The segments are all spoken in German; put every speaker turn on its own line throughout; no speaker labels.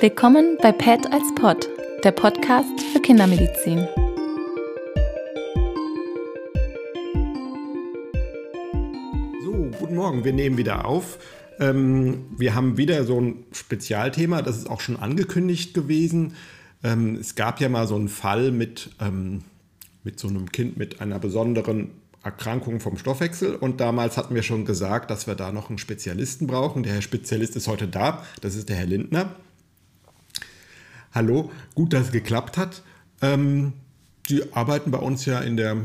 Willkommen bei PET als Pod, der Podcast für Kindermedizin.
So, guten Morgen, wir nehmen wieder auf. Ähm, wir haben wieder so ein Spezialthema, das ist auch schon angekündigt gewesen. Ähm, es gab ja mal so einen Fall mit, ähm, mit so einem Kind mit einer besonderen Erkrankung vom Stoffwechsel und damals hatten wir schon gesagt, dass wir da noch einen Spezialisten brauchen. Der Herr Spezialist ist heute da, das ist der Herr Lindner. Hallo, gut, dass es geklappt hat. Ähm, die arbeiten bei uns ja in der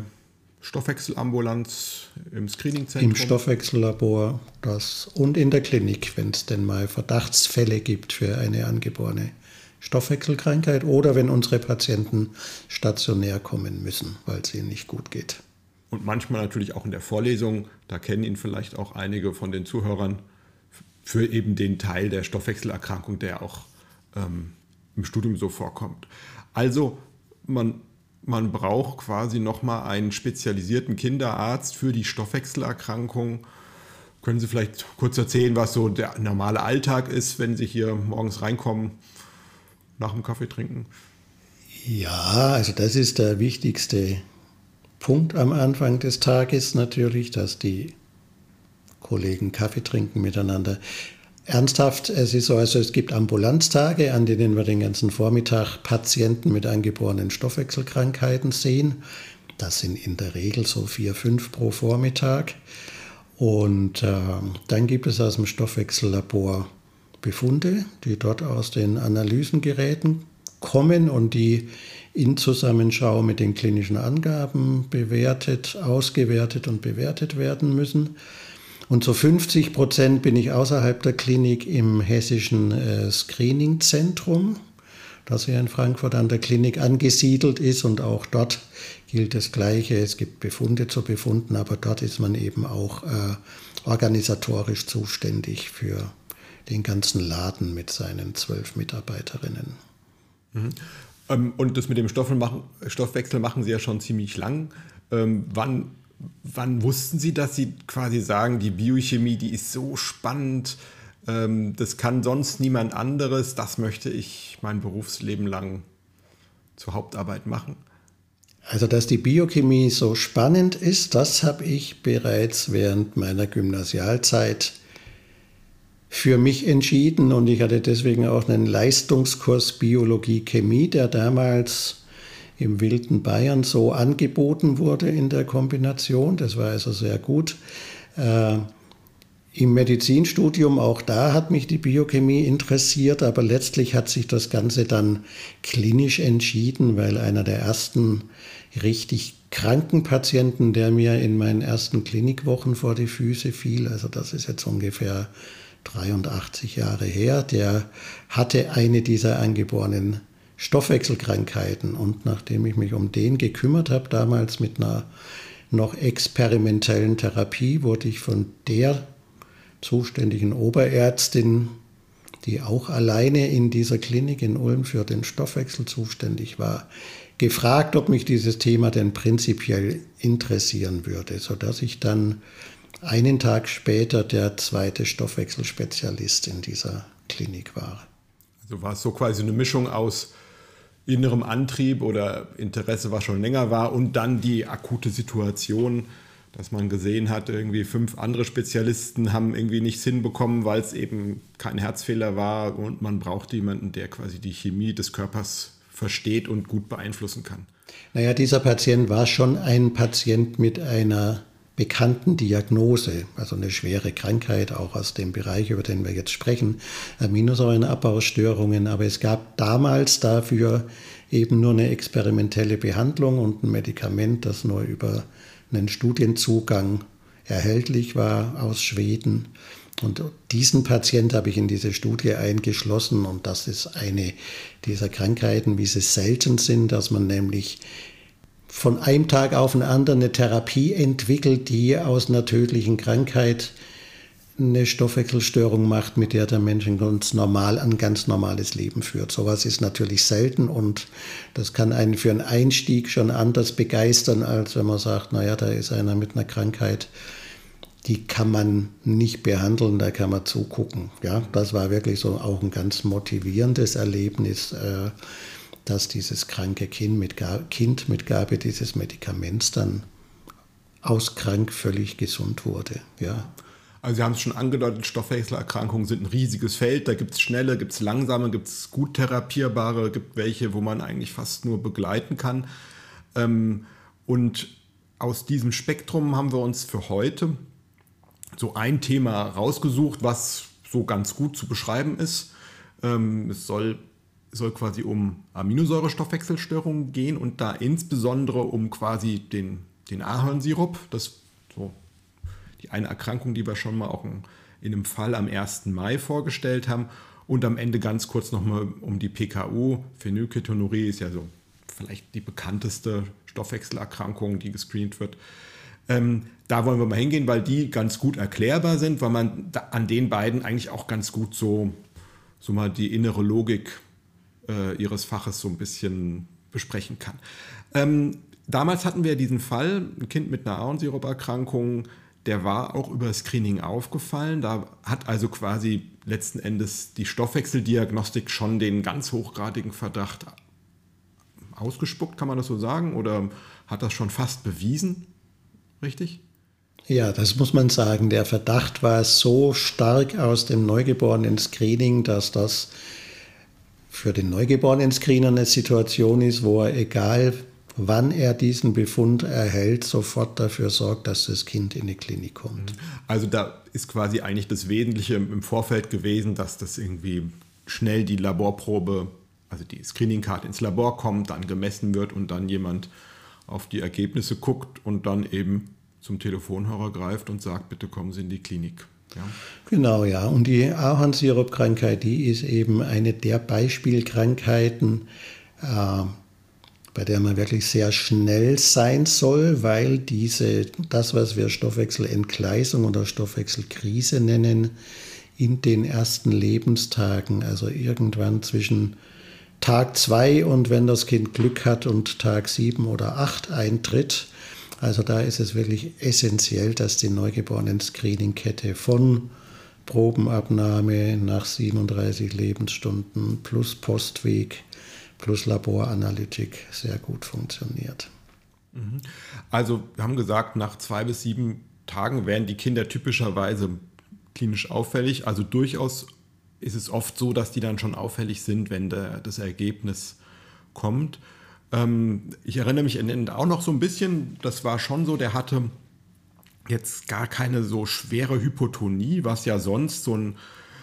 Stoffwechselambulanz im Screeningzentrum.
Im Stoffwechsellabor das, und in der Klinik, wenn es denn mal Verdachtsfälle gibt für eine angeborene Stoffwechselkrankheit oder wenn unsere Patienten stationär kommen müssen, weil es ihnen nicht gut geht
und manchmal natürlich auch in der Vorlesung. Da kennen ihn vielleicht auch einige von den Zuhörern für eben den Teil der Stoffwechselerkrankung, der auch ähm, im Studium so vorkommt. Also man, man braucht quasi nochmal einen spezialisierten Kinderarzt für die Stoffwechselerkrankung. Können Sie vielleicht kurz erzählen, was so der normale Alltag ist, wenn Sie hier morgens reinkommen, nach dem Kaffee trinken?
Ja, also das ist der wichtigste Punkt am Anfang des Tages natürlich, dass die Kollegen Kaffee trinken miteinander. Ernsthaft, es ist so, also es gibt Ambulanztage, an denen wir den ganzen Vormittag Patienten mit angeborenen Stoffwechselkrankheiten sehen. Das sind in der Regel so vier, fünf pro Vormittag. Und äh, dann gibt es aus dem Stoffwechsellabor Befunde, die dort aus den Analysengeräten kommen und die in Zusammenschau mit den klinischen Angaben bewertet, ausgewertet und bewertet werden müssen. Und zu 50 Prozent bin ich außerhalb der Klinik im hessischen äh, Screeningzentrum, das hier in Frankfurt an der Klinik angesiedelt ist. Und auch dort gilt das Gleiche. Es gibt Befunde zu befunden, aber dort ist man eben auch äh, organisatorisch zuständig für den ganzen Laden mit seinen zwölf Mitarbeiterinnen.
Mhm. Ähm, und das mit dem Stoffwechsel machen Sie ja schon ziemlich lang. Ähm, wann, wann wussten Sie, dass Sie quasi sagen, die Biochemie, die ist so spannend, ähm, das kann sonst niemand anderes, das möchte ich mein Berufsleben lang zur Hauptarbeit machen?
Also, dass die Biochemie so spannend ist, das habe ich bereits während meiner Gymnasialzeit für mich entschieden und ich hatte deswegen auch einen Leistungskurs Biologie Chemie, der damals im wilden Bayern so angeboten wurde in der Kombination. Das war also sehr gut. Äh, Im Medizinstudium, auch da hat mich die Biochemie interessiert, aber letztlich hat sich das Ganze dann klinisch entschieden, weil einer der ersten richtig kranken Patienten, der mir in meinen ersten Klinikwochen vor die Füße fiel, also das ist jetzt ungefähr 83 Jahre her, der hatte eine dieser angeborenen Stoffwechselkrankheiten. Und nachdem ich mich um den gekümmert habe, damals mit einer noch experimentellen Therapie, wurde ich von der zuständigen Oberärztin, die auch alleine in dieser Klinik in Ulm für den Stoffwechsel zuständig war, gefragt, ob mich dieses Thema denn prinzipiell interessieren würde, sodass ich dann einen Tag später der zweite Stoffwechselspezialist in dieser Klinik war.
Also war es so quasi eine Mischung aus innerem Antrieb oder Interesse, was schon länger war, und dann die akute Situation, dass man gesehen hat, irgendwie fünf andere Spezialisten haben irgendwie nichts hinbekommen, weil es eben kein Herzfehler war und man braucht jemanden, der quasi die Chemie des Körpers versteht und gut beeinflussen kann.
Naja, dieser Patient war schon ein Patient mit einer bekannten Diagnose, also eine schwere Krankheit, auch aus dem Bereich, über den wir jetzt sprechen, Aminosäurenabbaustörungen. Aber es gab damals dafür eben nur eine experimentelle Behandlung und ein Medikament, das nur über einen Studienzugang erhältlich war aus Schweden. Und diesen Patient habe ich in diese Studie eingeschlossen und das ist eine dieser Krankheiten, wie sie selten sind, dass man nämlich von einem Tag auf den anderen eine Therapie entwickelt, die aus einer tödlichen Krankheit eine Stoffwechselstörung macht, mit der der Mensch ein ganz normal, ein ganz normales Leben führt. Sowas ist natürlich selten und das kann einen für einen Einstieg schon anders begeistern, als wenn man sagt, naja, da ist einer mit einer Krankheit, die kann man nicht behandeln, da kann man zugucken. Ja, das war wirklich so auch ein ganz motivierendes Erlebnis, äh, dass dieses kranke Kind mit, kind mit Gabe dieses Medikaments dann auskrank völlig gesund wurde. Ja.
Also Sie haben es schon angedeutet, Stoffwechselerkrankungen sind ein riesiges Feld. Da gibt es schnelle, gibt es langsame, gibt es gut therapierbare, gibt welche, wo man eigentlich fast nur begleiten kann. Ähm, und aus diesem Spektrum haben wir uns für heute so ein Thema rausgesucht, was so ganz gut zu beschreiben ist. Ähm, es soll, soll quasi um Aminosäurestoffwechselstörungen gehen und da insbesondere um quasi den, den Ahornsirup. Das so die eine Erkrankung, die wir schon mal auch in, in einem Fall am 1. Mai vorgestellt haben. Und am Ende ganz kurz nochmal um die PKU. Phenylketonurie ist ja so vielleicht die bekannteste Stoffwechselerkrankung, die gescreent wird. Ähm, da wollen wir mal hingehen, weil die ganz gut erklärbar sind, weil man an den beiden eigentlich auch ganz gut so, so mal die innere Logik äh, ihres Faches so ein bisschen besprechen kann. Ähm, damals hatten wir diesen Fall, ein Kind mit einer Ahornsiruperkrankung, der war auch über Screening aufgefallen. Da hat also quasi letzten Endes die Stoffwechseldiagnostik schon den ganz hochgradigen Verdacht ausgespuckt, kann man das so sagen? Oder hat das schon fast bewiesen? Richtig?
Ja, das muss man sagen. Der Verdacht war so stark aus dem Neugeborenen-Screening, dass das für den Neugeborenen-Screener eine Situation ist, wo er, egal wann er diesen Befund erhält, sofort dafür sorgt, dass das Kind in die Klinik kommt.
Also da ist quasi eigentlich das Wesentliche im Vorfeld gewesen, dass das irgendwie schnell die Laborprobe, also die Screening-Karte ins Labor kommt, dann gemessen wird und dann jemand auf die Ergebnisse guckt und dann eben zum Telefonhörer greift und sagt, bitte kommen Sie in die Klinik.
Genau, ja. Und die Ahornsirup-Krankheit, die ist eben eine der Beispielkrankheiten, äh, bei der man wirklich sehr schnell sein soll, weil diese, das, was wir Stoffwechselentgleisung oder Stoffwechselkrise nennen, in den ersten Lebenstagen, also irgendwann zwischen Tag 2 und wenn das Kind Glück hat und Tag 7 oder 8 eintritt. Also da ist es wirklich essentiell, dass die Neugeborenen-Screening-Kette von Probenabnahme nach 37 Lebensstunden plus Postweg plus Laboranalytik sehr gut funktioniert.
Mhm. Also wir haben gesagt, nach zwei bis sieben Tagen werden die Kinder typischerweise klinisch auffällig, also durchaus ist es oft so, dass die dann schon auffällig sind, wenn der, das Ergebnis kommt. Ähm, ich erinnere mich auch noch so ein bisschen, das war schon so, der hatte jetzt gar keine so schwere Hypotonie, was ja sonst so ein,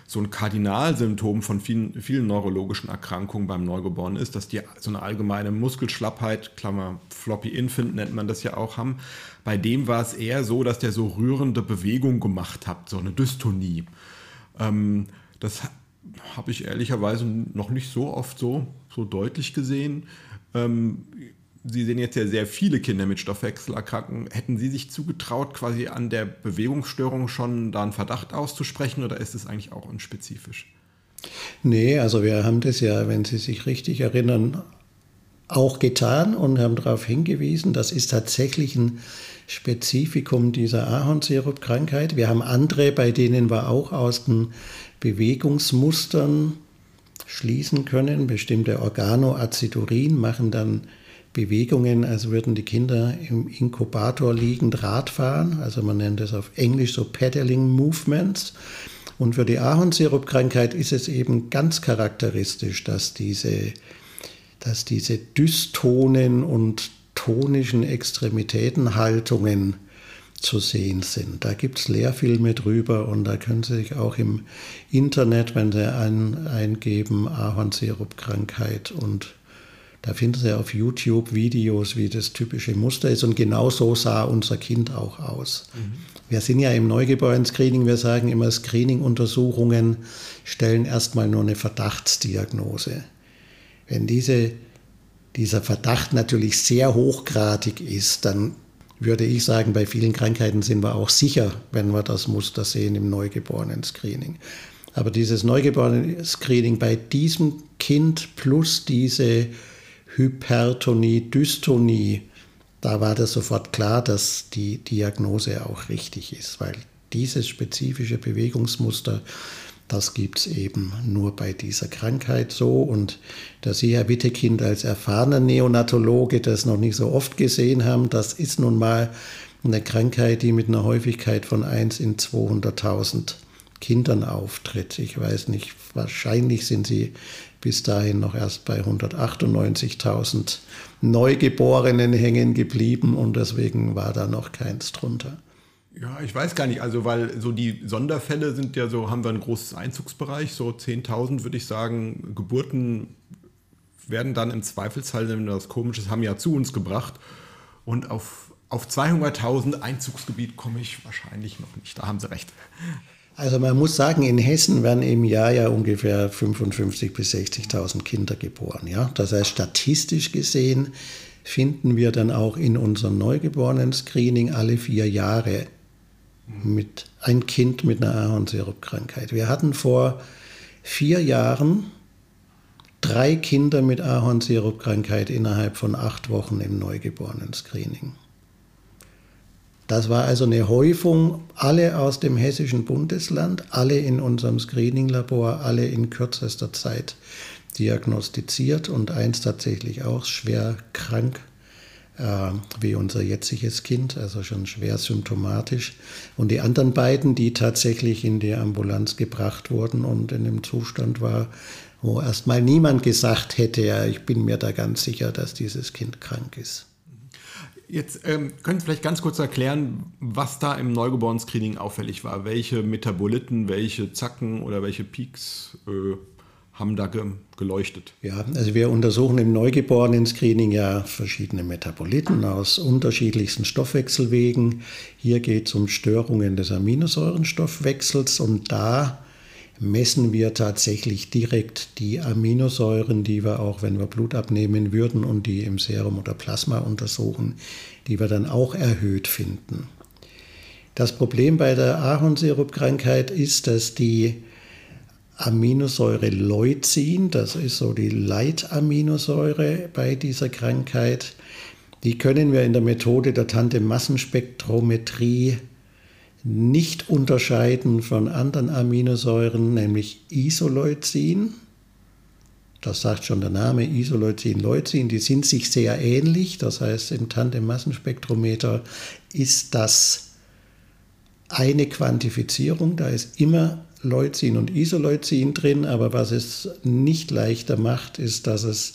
so ein Kardinalsymptom von vielen, vielen neurologischen Erkrankungen beim Neugeborenen ist, dass die so eine allgemeine Muskelschlappheit, Klammer Floppy Infant nennt man das ja auch, haben. Bei dem war es eher so, dass der so rührende Bewegung gemacht hat, so eine Dystonie. Ähm, das habe ich ehrlicherweise noch nicht so oft so, so deutlich gesehen. Ähm, Sie sehen jetzt ja sehr viele Kinder mit Stoffwechselerkrankungen. Hätten Sie sich zugetraut, quasi an der Bewegungsstörung schon da einen Verdacht auszusprechen oder ist es eigentlich auch unspezifisch?
Nee, also wir haben das ja, wenn Sie sich richtig erinnern, auch getan und haben darauf hingewiesen, das ist tatsächlich ein Spezifikum dieser Ahornsirupkrankheit. Wir haben andere, bei denen wir auch aus den Bewegungsmustern schließen können. Bestimmte Organoacidurin machen dann Bewegungen, als würden die Kinder im Inkubator liegend Rad fahren. Also man nennt es auf Englisch so Pedaling Movements. Und für die Ahornsirupkrankheit ist es eben ganz charakteristisch, dass diese, dass diese dystonen und tonischen Extremitätenhaltungen zu sehen sind. Da gibt es Lehrfilme drüber und da können Sie sich auch im Internet, wenn Sie ein, eingeben, Ahornsirupkrankheit und da finden Sie auf YouTube Videos, wie das typische Muster ist. Und genau so sah unser Kind auch aus. Mhm. Wir sind ja im Neugeborenen-Screening, wir sagen immer, Screening-Untersuchungen stellen erstmal nur eine Verdachtsdiagnose. Wenn diese, dieser Verdacht natürlich sehr hochgradig ist, dann würde ich sagen, bei vielen Krankheiten sind wir auch sicher, wenn wir das Muster sehen im Neugeborenen-Screening. Aber dieses Neugeborenen-Screening bei diesem Kind plus diese Hypertonie, Dystonie, da war das sofort klar, dass die Diagnose auch richtig ist, weil dieses spezifische Bewegungsmuster, das gibt es eben nur bei dieser Krankheit so. Und da Sie, Herr Wittekind, als erfahrener Neonatologe das noch nicht so oft gesehen haben, das ist nun mal eine Krankheit, die mit einer Häufigkeit von 1 in 200.000 Kindern auftritt. Ich weiß nicht, wahrscheinlich sind Sie bis dahin noch erst bei 198.000 Neugeborenen hängen geblieben und deswegen war da noch keins drunter.
Ja, ich weiß gar nicht, also weil so die Sonderfälle sind ja so, haben wir ein großes Einzugsbereich, so 10.000 würde ich sagen, Geburten werden dann im Zweifelsfall, wenn das komisch ist, haben ja zu uns gebracht und auf, auf 200.000 Einzugsgebiet komme ich wahrscheinlich noch nicht, da haben Sie recht.
Also man muss sagen, in Hessen werden im Jahr ja ungefähr 55.000 bis 60.000 Kinder geboren. Ja? Das heißt, statistisch gesehen finden wir dann auch in unserem Neugeborenen-Screening alle vier Jahre mit ein Kind mit einer Ahornsirupkrankheit. Wir hatten vor vier Jahren drei Kinder mit Ahornsirupkrankheit innerhalb von acht Wochen im Neugeborenen-Screening. Das war also eine Häufung, alle aus dem hessischen Bundesland, alle in unserem Screening-Labor, alle in kürzester Zeit diagnostiziert und eins tatsächlich auch schwer krank, wie unser jetziges Kind, also schon schwer symptomatisch. Und die anderen beiden, die tatsächlich in die Ambulanz gebracht wurden und in dem Zustand war, wo erstmal niemand gesagt hätte, ja, ich bin mir da ganz sicher, dass dieses Kind krank ist.
Jetzt ähm, können Sie vielleicht ganz kurz erklären, was da im Neugeborenen-Screening auffällig war. Welche Metaboliten, welche Zacken oder welche Peaks äh, haben da ge geleuchtet?
Ja, also wir untersuchen im Neugeborenen-Screening ja verschiedene Metaboliten aus unterschiedlichsten Stoffwechselwegen. Hier geht es um Störungen des Aminosäurenstoffwechsels und da messen wir tatsächlich direkt die Aminosäuren, die wir auch, wenn wir Blut abnehmen würden und die im Serum oder Plasma untersuchen, die wir dann auch erhöht finden. Das Problem bei der Ahornsirupkrankheit ist, dass die Aminosäure Leucin, das ist so die Leitaminosäure bei dieser Krankheit, die können wir in der Methode der Tante-Massenspektrometrie nicht unterscheiden von anderen Aminosäuren, nämlich Isoleucin. Das sagt schon der Name Isoleucin, Leucin. Die sind sich sehr ähnlich. Das heißt, im Tandem-Massenspektrometer ist das eine Quantifizierung. Da ist immer Leucin und Isoleucin drin. Aber was es nicht leichter macht, ist, dass es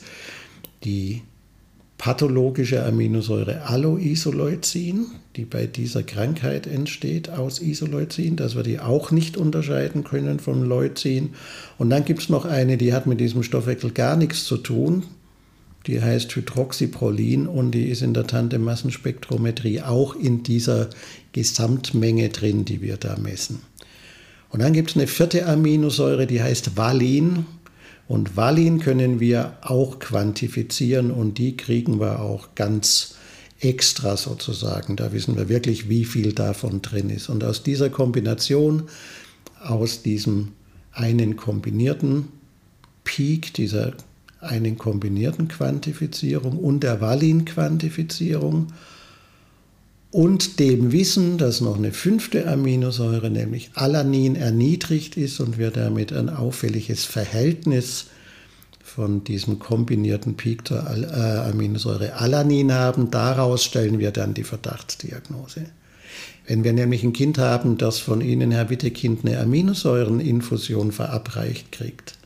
die pathologische Aminosäure Alloisoleucin, die bei dieser Krankheit entsteht aus Isoleucin, dass wir die auch nicht unterscheiden können vom Leucin. Und dann gibt es noch eine, die hat mit diesem Stoffwechsel gar nichts zu tun. Die heißt Hydroxyprolin und die ist in der Tandemmassenspektrometrie auch in dieser Gesamtmenge drin, die wir da messen. Und dann gibt es eine vierte Aminosäure, die heißt Valin. Und Valin können wir auch quantifizieren und die kriegen wir auch ganz extra sozusagen. Da wissen wir wirklich, wie viel davon drin ist. Und aus dieser Kombination, aus diesem einen kombinierten Peak, dieser einen kombinierten Quantifizierung und der Valin-Quantifizierung und dem Wissen, dass noch eine fünfte Aminosäure, nämlich Alanin, erniedrigt ist und wir damit ein auffälliges Verhältnis von diesem kombinierten Peak zur äh, Aminosäure Alanin haben. Daraus stellen wir dann die Verdachtsdiagnose. Wenn wir nämlich ein Kind haben, das von Ihnen, Herr Wittekind, eine Aminosäureninfusion verabreicht kriegt,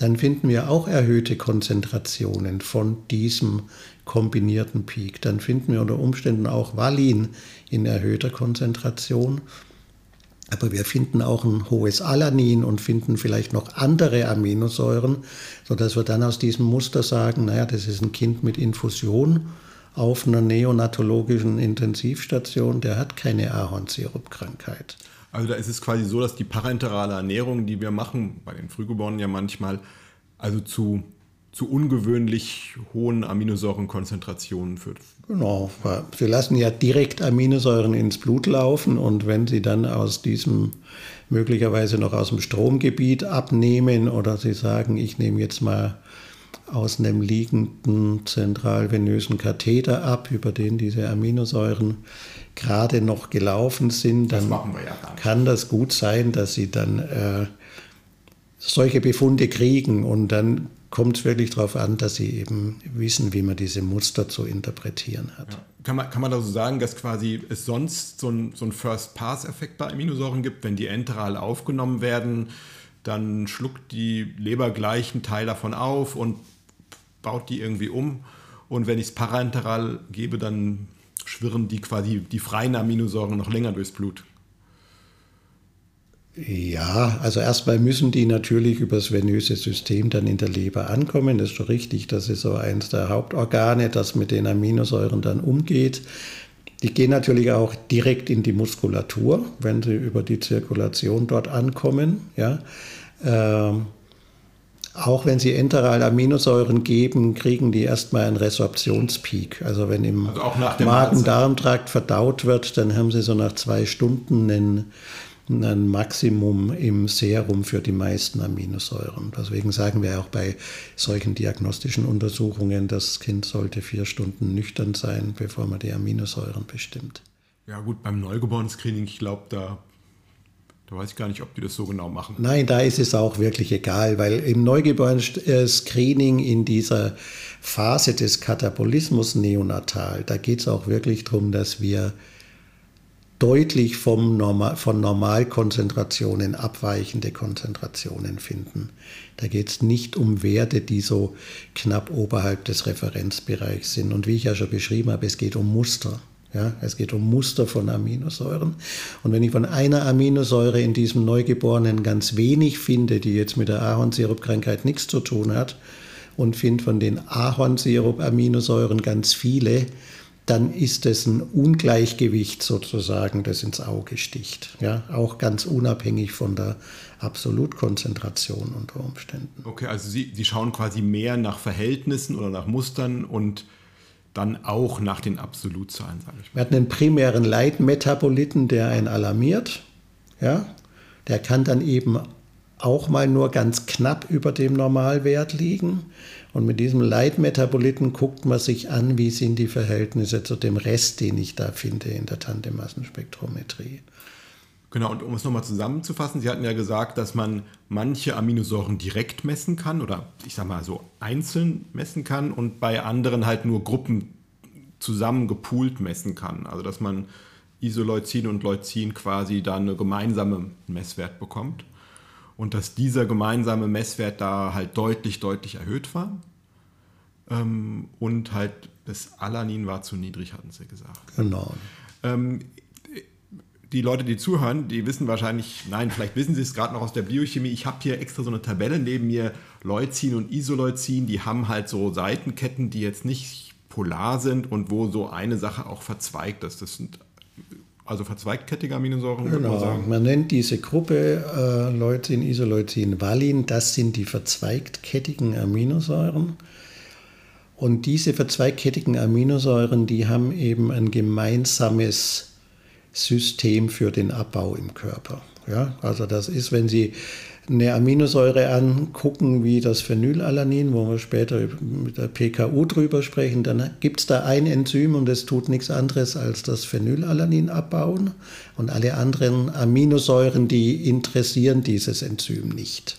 dann finden wir auch erhöhte Konzentrationen von diesem kombinierten Peak. Dann finden wir unter Umständen auch Valin in erhöhter Konzentration. Aber wir finden auch ein hohes Alanin und finden vielleicht noch andere Aminosäuren, sodass wir dann aus diesem Muster sagen, naja, das ist ein Kind mit Infusion auf einer neonatologischen Intensivstation, der hat keine Ahornsirupkrankheit.
Also da ist es quasi so, dass die parenterale Ernährung, die wir machen, bei den Frühgeborenen ja manchmal, also zu zu ungewöhnlich hohen Aminosäurenkonzentrationen führt.
Genau, sie lassen ja direkt Aminosäuren ins Blut laufen und wenn sie dann aus diesem möglicherweise noch aus dem Stromgebiet abnehmen oder sie sagen, ich nehme jetzt mal aus einem liegenden zentralvenösen Katheter ab, über den diese Aminosäuren gerade noch gelaufen sind, dann ja kann das gut sein, dass sie dann äh, solche Befunde kriegen und dann kommt es wirklich darauf an, dass sie eben wissen, wie man diese Muster zu interpretieren hat. Ja.
Kann, man, kann man da so sagen, dass quasi es sonst so ein, so First-Pass-Effekt bei Aminosäuren gibt, wenn die enteral aufgenommen werden, dann schluckt die Leber gleich einen Teil davon auf und baut die irgendwie um. Und wenn ich es parenteral gebe, dann schwirren die quasi die freien Aminosäuren noch länger durchs Blut.
Ja, also erstmal müssen die natürlich über das venöse System dann in der Leber ankommen. Das ist schon richtig, das ist so eins der Hauptorgane, das mit den Aminosäuren dann umgeht. Die gehen natürlich auch direkt in die Muskulatur, wenn sie über die Zirkulation dort ankommen. Ja. Ähm, auch wenn sie enteral Aminosäuren geben, kriegen die erstmal einen Resorptionspeak. Also wenn im also Magen-Darm-Trakt verdaut wird, dann haben sie so nach zwei Stunden einen ein Maximum im Serum für die meisten Aminosäuren. Deswegen sagen wir auch bei solchen diagnostischen Untersuchungen, das Kind sollte vier Stunden nüchtern sein, bevor man die Aminosäuren bestimmt.
Ja gut, beim Neugeborenen-Screening, ich glaube, da, da weiß ich gar nicht, ob die das so genau machen.
Nein, da ist es auch wirklich egal, weil im Neugeborenen-Screening in dieser Phase des Katabolismus neonatal, da geht es auch wirklich darum, dass wir deutlich vom Normal, von Normalkonzentrationen abweichende Konzentrationen finden. Da geht es nicht um Werte, die so knapp oberhalb des Referenzbereichs sind. Und wie ich ja schon beschrieben habe, es geht um Muster. Ja, es geht um Muster von Aminosäuren. Und wenn ich von einer Aminosäure in diesem Neugeborenen ganz wenig finde, die jetzt mit der Ahornsirupkrankheit nichts zu tun hat, und finde von den Ahornsirup-Aminosäuren ganz viele, dann ist es ein Ungleichgewicht sozusagen, das ins Auge sticht. Ja, auch ganz unabhängig von der Absolutkonzentration unter Umständen.
Okay, also Sie, Sie schauen quasi mehr nach Verhältnissen oder nach Mustern und dann auch nach den Absolutzahlen,
sage ich mal. Wir hatten einen primären Leitmetaboliten, der einen alarmiert. Ja, der kann dann eben auch mal nur ganz knapp über dem Normalwert liegen. Und mit diesem Leitmetaboliten guckt man sich an, wie sind die Verhältnisse zu dem Rest, den ich da finde in der Tantemassenspektrometrie.
Genau, und um es nochmal zusammenzufassen, Sie hatten ja gesagt, dass man manche Aminosäuren direkt messen kann oder ich sag mal so einzeln messen kann und bei anderen halt nur Gruppen zusammen gepoolt messen kann. Also dass man Isoleucin und Leucin quasi da eine gemeinsame Messwert bekommt und dass dieser gemeinsame Messwert da halt deutlich, deutlich erhöht war. Ähm, und halt das Alanin war zu niedrig, hatten sie gesagt.
Genau.
Ähm, die Leute, die zuhören, die wissen wahrscheinlich, nein, vielleicht wissen sie es gerade noch aus der Biochemie. Ich habe hier extra so eine Tabelle neben mir, Leucin und Isoleucin, die haben halt so Seitenketten, die jetzt nicht polar sind und wo so eine Sache auch verzweigt ist. Das sind also verzweigkettige Aminosäuren.
Genau, man, man, nennt diese Gruppe äh, Leucin, Isoleucin, Valin, das sind die verzweigkettigen Aminosäuren. Und diese verzweigkettigen Aminosäuren, die haben eben ein gemeinsames System für den Abbau im Körper. Ja, also das ist, wenn Sie eine Aminosäure angucken, wie das Phenylalanin, wo wir später mit der PKU drüber sprechen, dann gibt es da ein Enzym und das tut nichts anderes als das Phenylalanin abbauen. Und alle anderen Aminosäuren, die interessieren dieses Enzym nicht.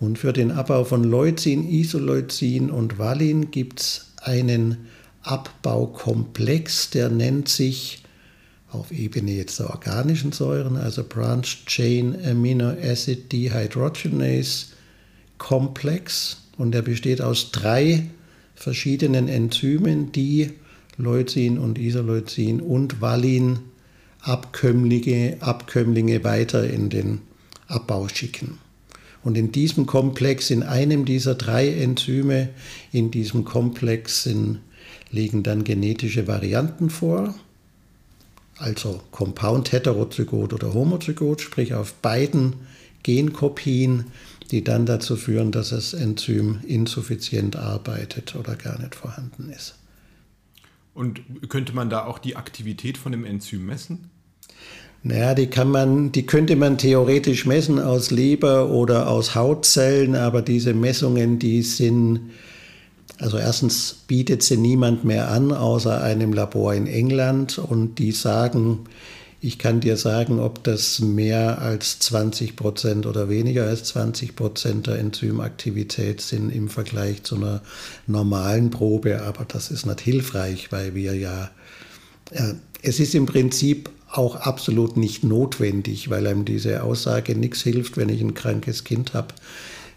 Und für den Abbau von Leucin, Isoleucin und Valin gibt es einen Abbaukomplex, der nennt sich auf Ebene jetzt der organischen Säuren, also Branched Chain Amino Acid Dehydrogenase Komplex. Und der besteht aus drei verschiedenen Enzymen, die Leucin und Isoleucin und Valin Abkömmlinge, Abkömmlinge weiter in den Abbau schicken. Und in diesem Komplex, in einem dieser drei Enzyme, in diesem Komplex sind, liegen dann genetische Varianten vor also Compound Heterozygot oder Homozygot, sprich auf beiden Genkopien, die dann dazu führen, dass das Enzym insuffizient arbeitet oder gar nicht vorhanden ist.
Und könnte man da auch die Aktivität von dem Enzym messen?
Naja, die, kann man, die könnte man theoretisch messen aus Leber oder aus Hautzellen, aber diese Messungen, die sind Also erstens bietet sie niemand mehr an, außer einem Labor in England. Und die sagen, ich kann dir sagen, ob das mehr als 20 Prozent oder weniger als 20 Prozent der Enzymaktivität sind im Vergleich zu einer normalen Probe. Aber das ist nicht hilfreich, weil wir ja, äh, es ist im Prinzip auch absolut nicht notwendig, weil einem diese Aussage nichts hilft, wenn ich ein krankes Kind habe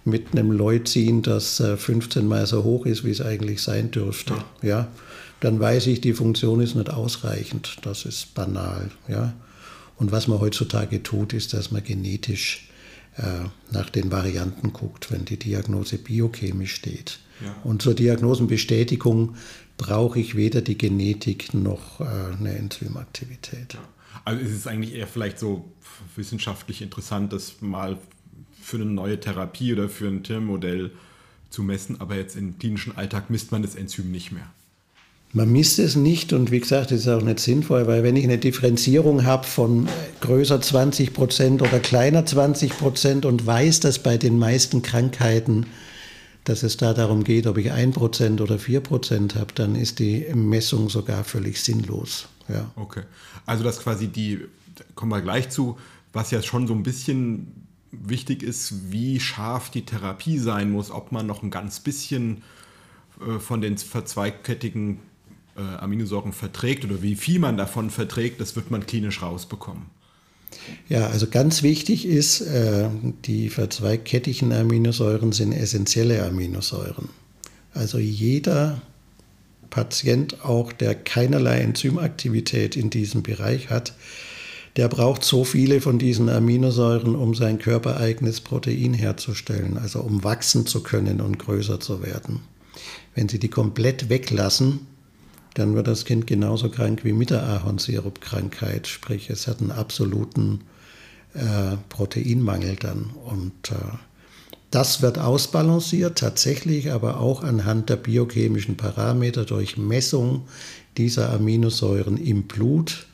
mit einem Leucin, das 15 äh, Mal so hoch ist, wie es eigentlich sein dürfte. Ja. ja. Dann weiß ich, die Funktion ist nicht ausreichend. Das ist banal. Ja. Und was man heutzutage tut, ist, dass man genetisch äh, nach den Varianten guckt, wenn die Diagnose biochemisch steht. Ja. Und zur Diagnosenbestätigung brauche ich weder die Genetik noch äh, eine Enzymaktivität. Ja.
Also ist es eigentlich eher vielleicht so wissenschaftlich interessant, das mal für eine neue Therapie oder für ein Tiermodell zu messen, aber jetzt im klinischen Alltag misst man das Enzym nicht mehr.
Man misst es nicht und wie gesagt, das ist auch nicht sinnvoll, weil wenn ich eine Differenzierung habe von größer 20 Prozent oder kleiner 20 Prozent und weiß, dass bei den meisten Krankheiten, dass es da darum geht, ob ich 1 Prozent oder 4 Prozent habe, dann ist die Messung sogar völlig sinnlos. Ja.
Okay, also das quasi die, kommen wir gleich zu, was ja schon so ein bisschen wichtig ist, wie scharf die Therapie sein muss, ob man noch ein ganz bisschen äh, von den verzweigkettigen äh, Aminosäuren verträgt oder wie viel man davon verträgt, das wird man klinisch rausbekommen.
Ja, also ganz wichtig ist, äh, die verzweigkettigen Aminosäuren sind essentielle Aminosäuren. Also jeder Patient, auch der keinerlei Enzymaktivität in diesem Bereich hat, der braucht so viele von diesen Aminosäuren, um sein körpereigenes Protein herzustellen, also um wachsen zu können und größer zu werden. Wenn Sie die komplett weglassen, dann wird das Kind genauso krank wie mit der Ahornsirupkrankheit, sprich es hat einen absoluten äh, Proteinmangel dann. Und äh, das wird ausbalanciert tatsächlich, aber auch anhand der biochemischen Parameter durch Messung dieser Aminosäuren im Blut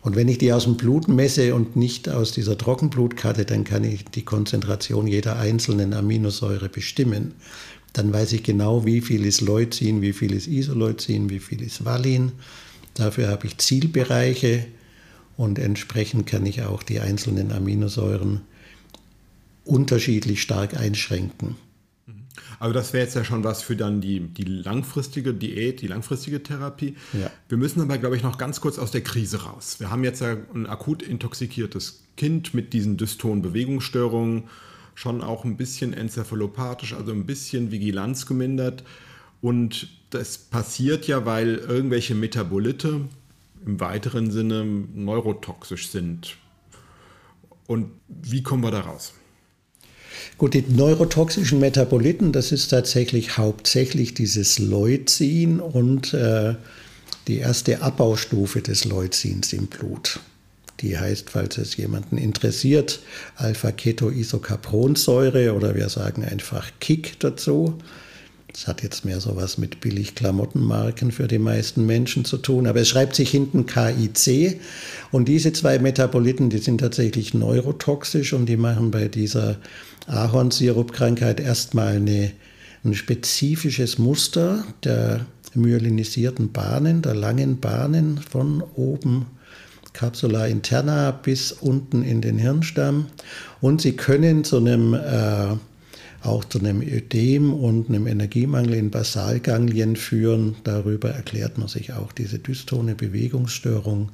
und wenn ich die aus dem Blut messe und nicht aus dieser Trockenblutkarte, dann kann ich die Konzentration jeder einzelnen Aminosäure bestimmen. Dann weiß ich genau, wie viel ist Leucin, wie viel ist Isoleucin, wie viel ist Valin. Dafür habe ich Zielbereiche und entsprechend kann ich auch die einzelnen Aminosäuren unterschiedlich stark einschränken.
Also das wäre jetzt ja schon was für dann die, die langfristige Diät, die langfristige Therapie. Ja. Wir müssen aber, glaube ich, noch ganz kurz aus der Krise raus. Wir haben jetzt ja ein akut intoxikiertes Kind mit diesen dystonen Bewegungsstörungen, schon auch ein bisschen enzephalopathisch, also ein bisschen Vigilanz gemindert. Und das passiert ja, weil irgendwelche Metabolite im weiteren Sinne neurotoxisch sind. Und wie kommen wir da raus?
Gut, die neurotoxischen Metaboliten, das ist tatsächlich hauptsächlich dieses Leucin und äh, die erste Abbaustufe des Leucins im Blut. Die heißt, falls es jemanden interessiert, Alpha-Ketoisocapronsäure oder wir sagen einfach Kick dazu. Das hat jetzt mehr so was mit billig Klamottenmarken für die meisten Menschen zu tun, aber es schreibt sich hinten KIC und diese zwei Metaboliten, die sind tatsächlich neurotoxisch und die machen bei dieser Ahornsirupkrankheit erstmal eine, ein spezifisches Muster der myelinisierten Bahnen, der langen Bahnen von oben Capsula interna bis unten in den Hirnstamm. Und sie können zu einem, äh, auch zu einem Ödem und einem Energiemangel in Basalganglien führen. Darüber erklärt man sich auch diese dystone Bewegungsstörung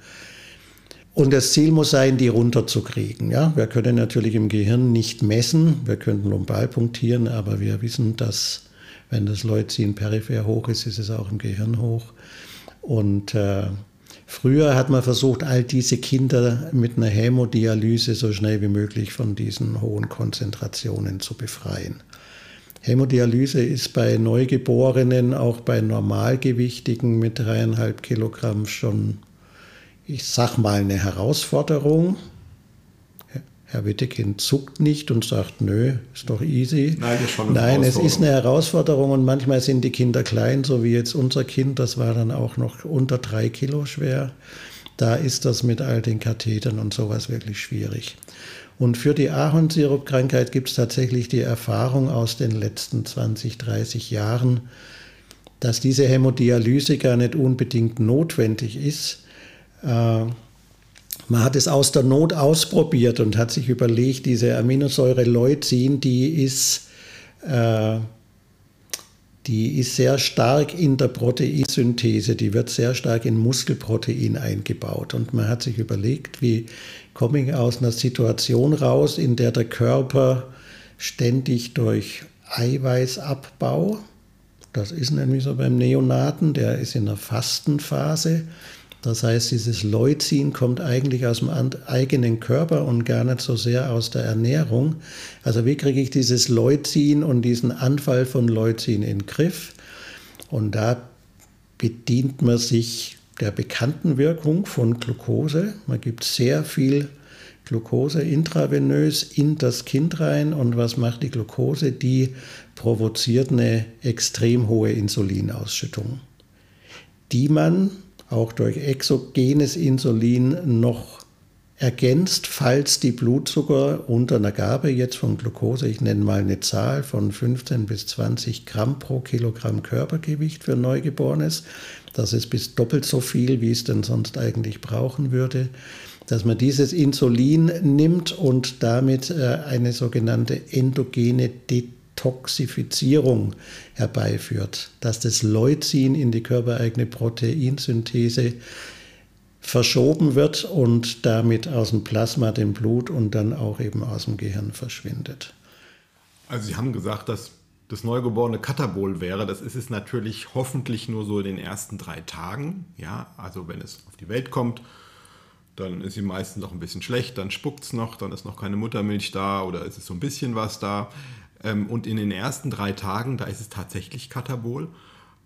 und das Ziel muss sein, die runterzukriegen. Ja, wir können natürlich im Gehirn nicht messen, wir könnten lumbal punktieren, aber wir wissen, dass wenn das Leucin peripher hoch ist, ist es auch im Gehirn hoch. Und äh, früher hat man versucht, all diese Kinder mit einer Hämodialyse so schnell wie möglich von diesen hohen Konzentrationen zu befreien. Hämodialyse ist bei Neugeborenen, auch bei Normalgewichtigen mit dreieinhalb Kilogramm schon ich sag mal, eine Herausforderung. Herr Wittekind zuckt nicht und sagt, nö, ist doch easy. Nein, ist schon eine Nein es ist eine Herausforderung und manchmal sind die Kinder klein, so wie jetzt unser Kind, das war dann auch noch unter drei Kilo schwer. Da ist das mit all den Kathetern und sowas wirklich schwierig. Und für die Ahornsirupkrankheit gibt es tatsächlich die Erfahrung aus den letzten 20, 30 Jahren, dass diese Hämodialyse gar nicht unbedingt notwendig ist. Äh, man hat es aus der Not ausprobiert und hat sich überlegt, diese Aminosäure Leucin, die ist, äh, die ist sehr stark in der Proteinsynthese, die wird sehr stark in Muskelprotein eingebaut. Und man hat sich überlegt, wie komme ich aus einer Situation raus, in der der Körper ständig durch Eiweißabbau, das ist nämlich so beim Neonaten, der ist in der Fastenphase, das heißt, dieses Leucin kommt eigentlich aus dem eigenen Körper und gar nicht so sehr aus der Ernährung. Also wie kriege ich dieses Leucin und diesen Anfall von Leucin in den Griff? Und da bedient man sich der bekannten Wirkung von Glucose. Man gibt sehr viel Glucose intravenös in das Kind rein. Und was macht die Glucose? Die provoziert eine extrem hohe Insulinausschüttung, die man auch durch exogenes Insulin noch ergänzt, falls die Blutzucker unter einer Gabe jetzt von Glucose, ich nenne mal eine Zahl von 15 bis 20 Gramm pro Kilogramm Körpergewicht für Neugeborenes, das ist bis doppelt so viel, wie es denn sonst eigentlich brauchen würde, dass man dieses Insulin nimmt und damit äh, eine sogenannte endogene Det Toxifizierung herbeiführt, dass das Leucin in die körpereigene Proteinsynthese verschoben wird und damit aus dem Plasma, dem Blut und dann auch eben aus dem Gehirn verschwindet.
Also Sie haben gesagt, dass das Neugeborene Katabol wäre. Das ist es natürlich hoffentlich nur so in den ersten drei Tagen. Ja, also wenn es auf die Welt kommt, dann ist sie meistens noch ein bisschen schlecht, dann spuckt es noch, dann ist noch keine Muttermilch da oder ist es so ein bisschen was da. Ähm, und in den ersten drei Tagen, da ist es tatsächlich Katabol.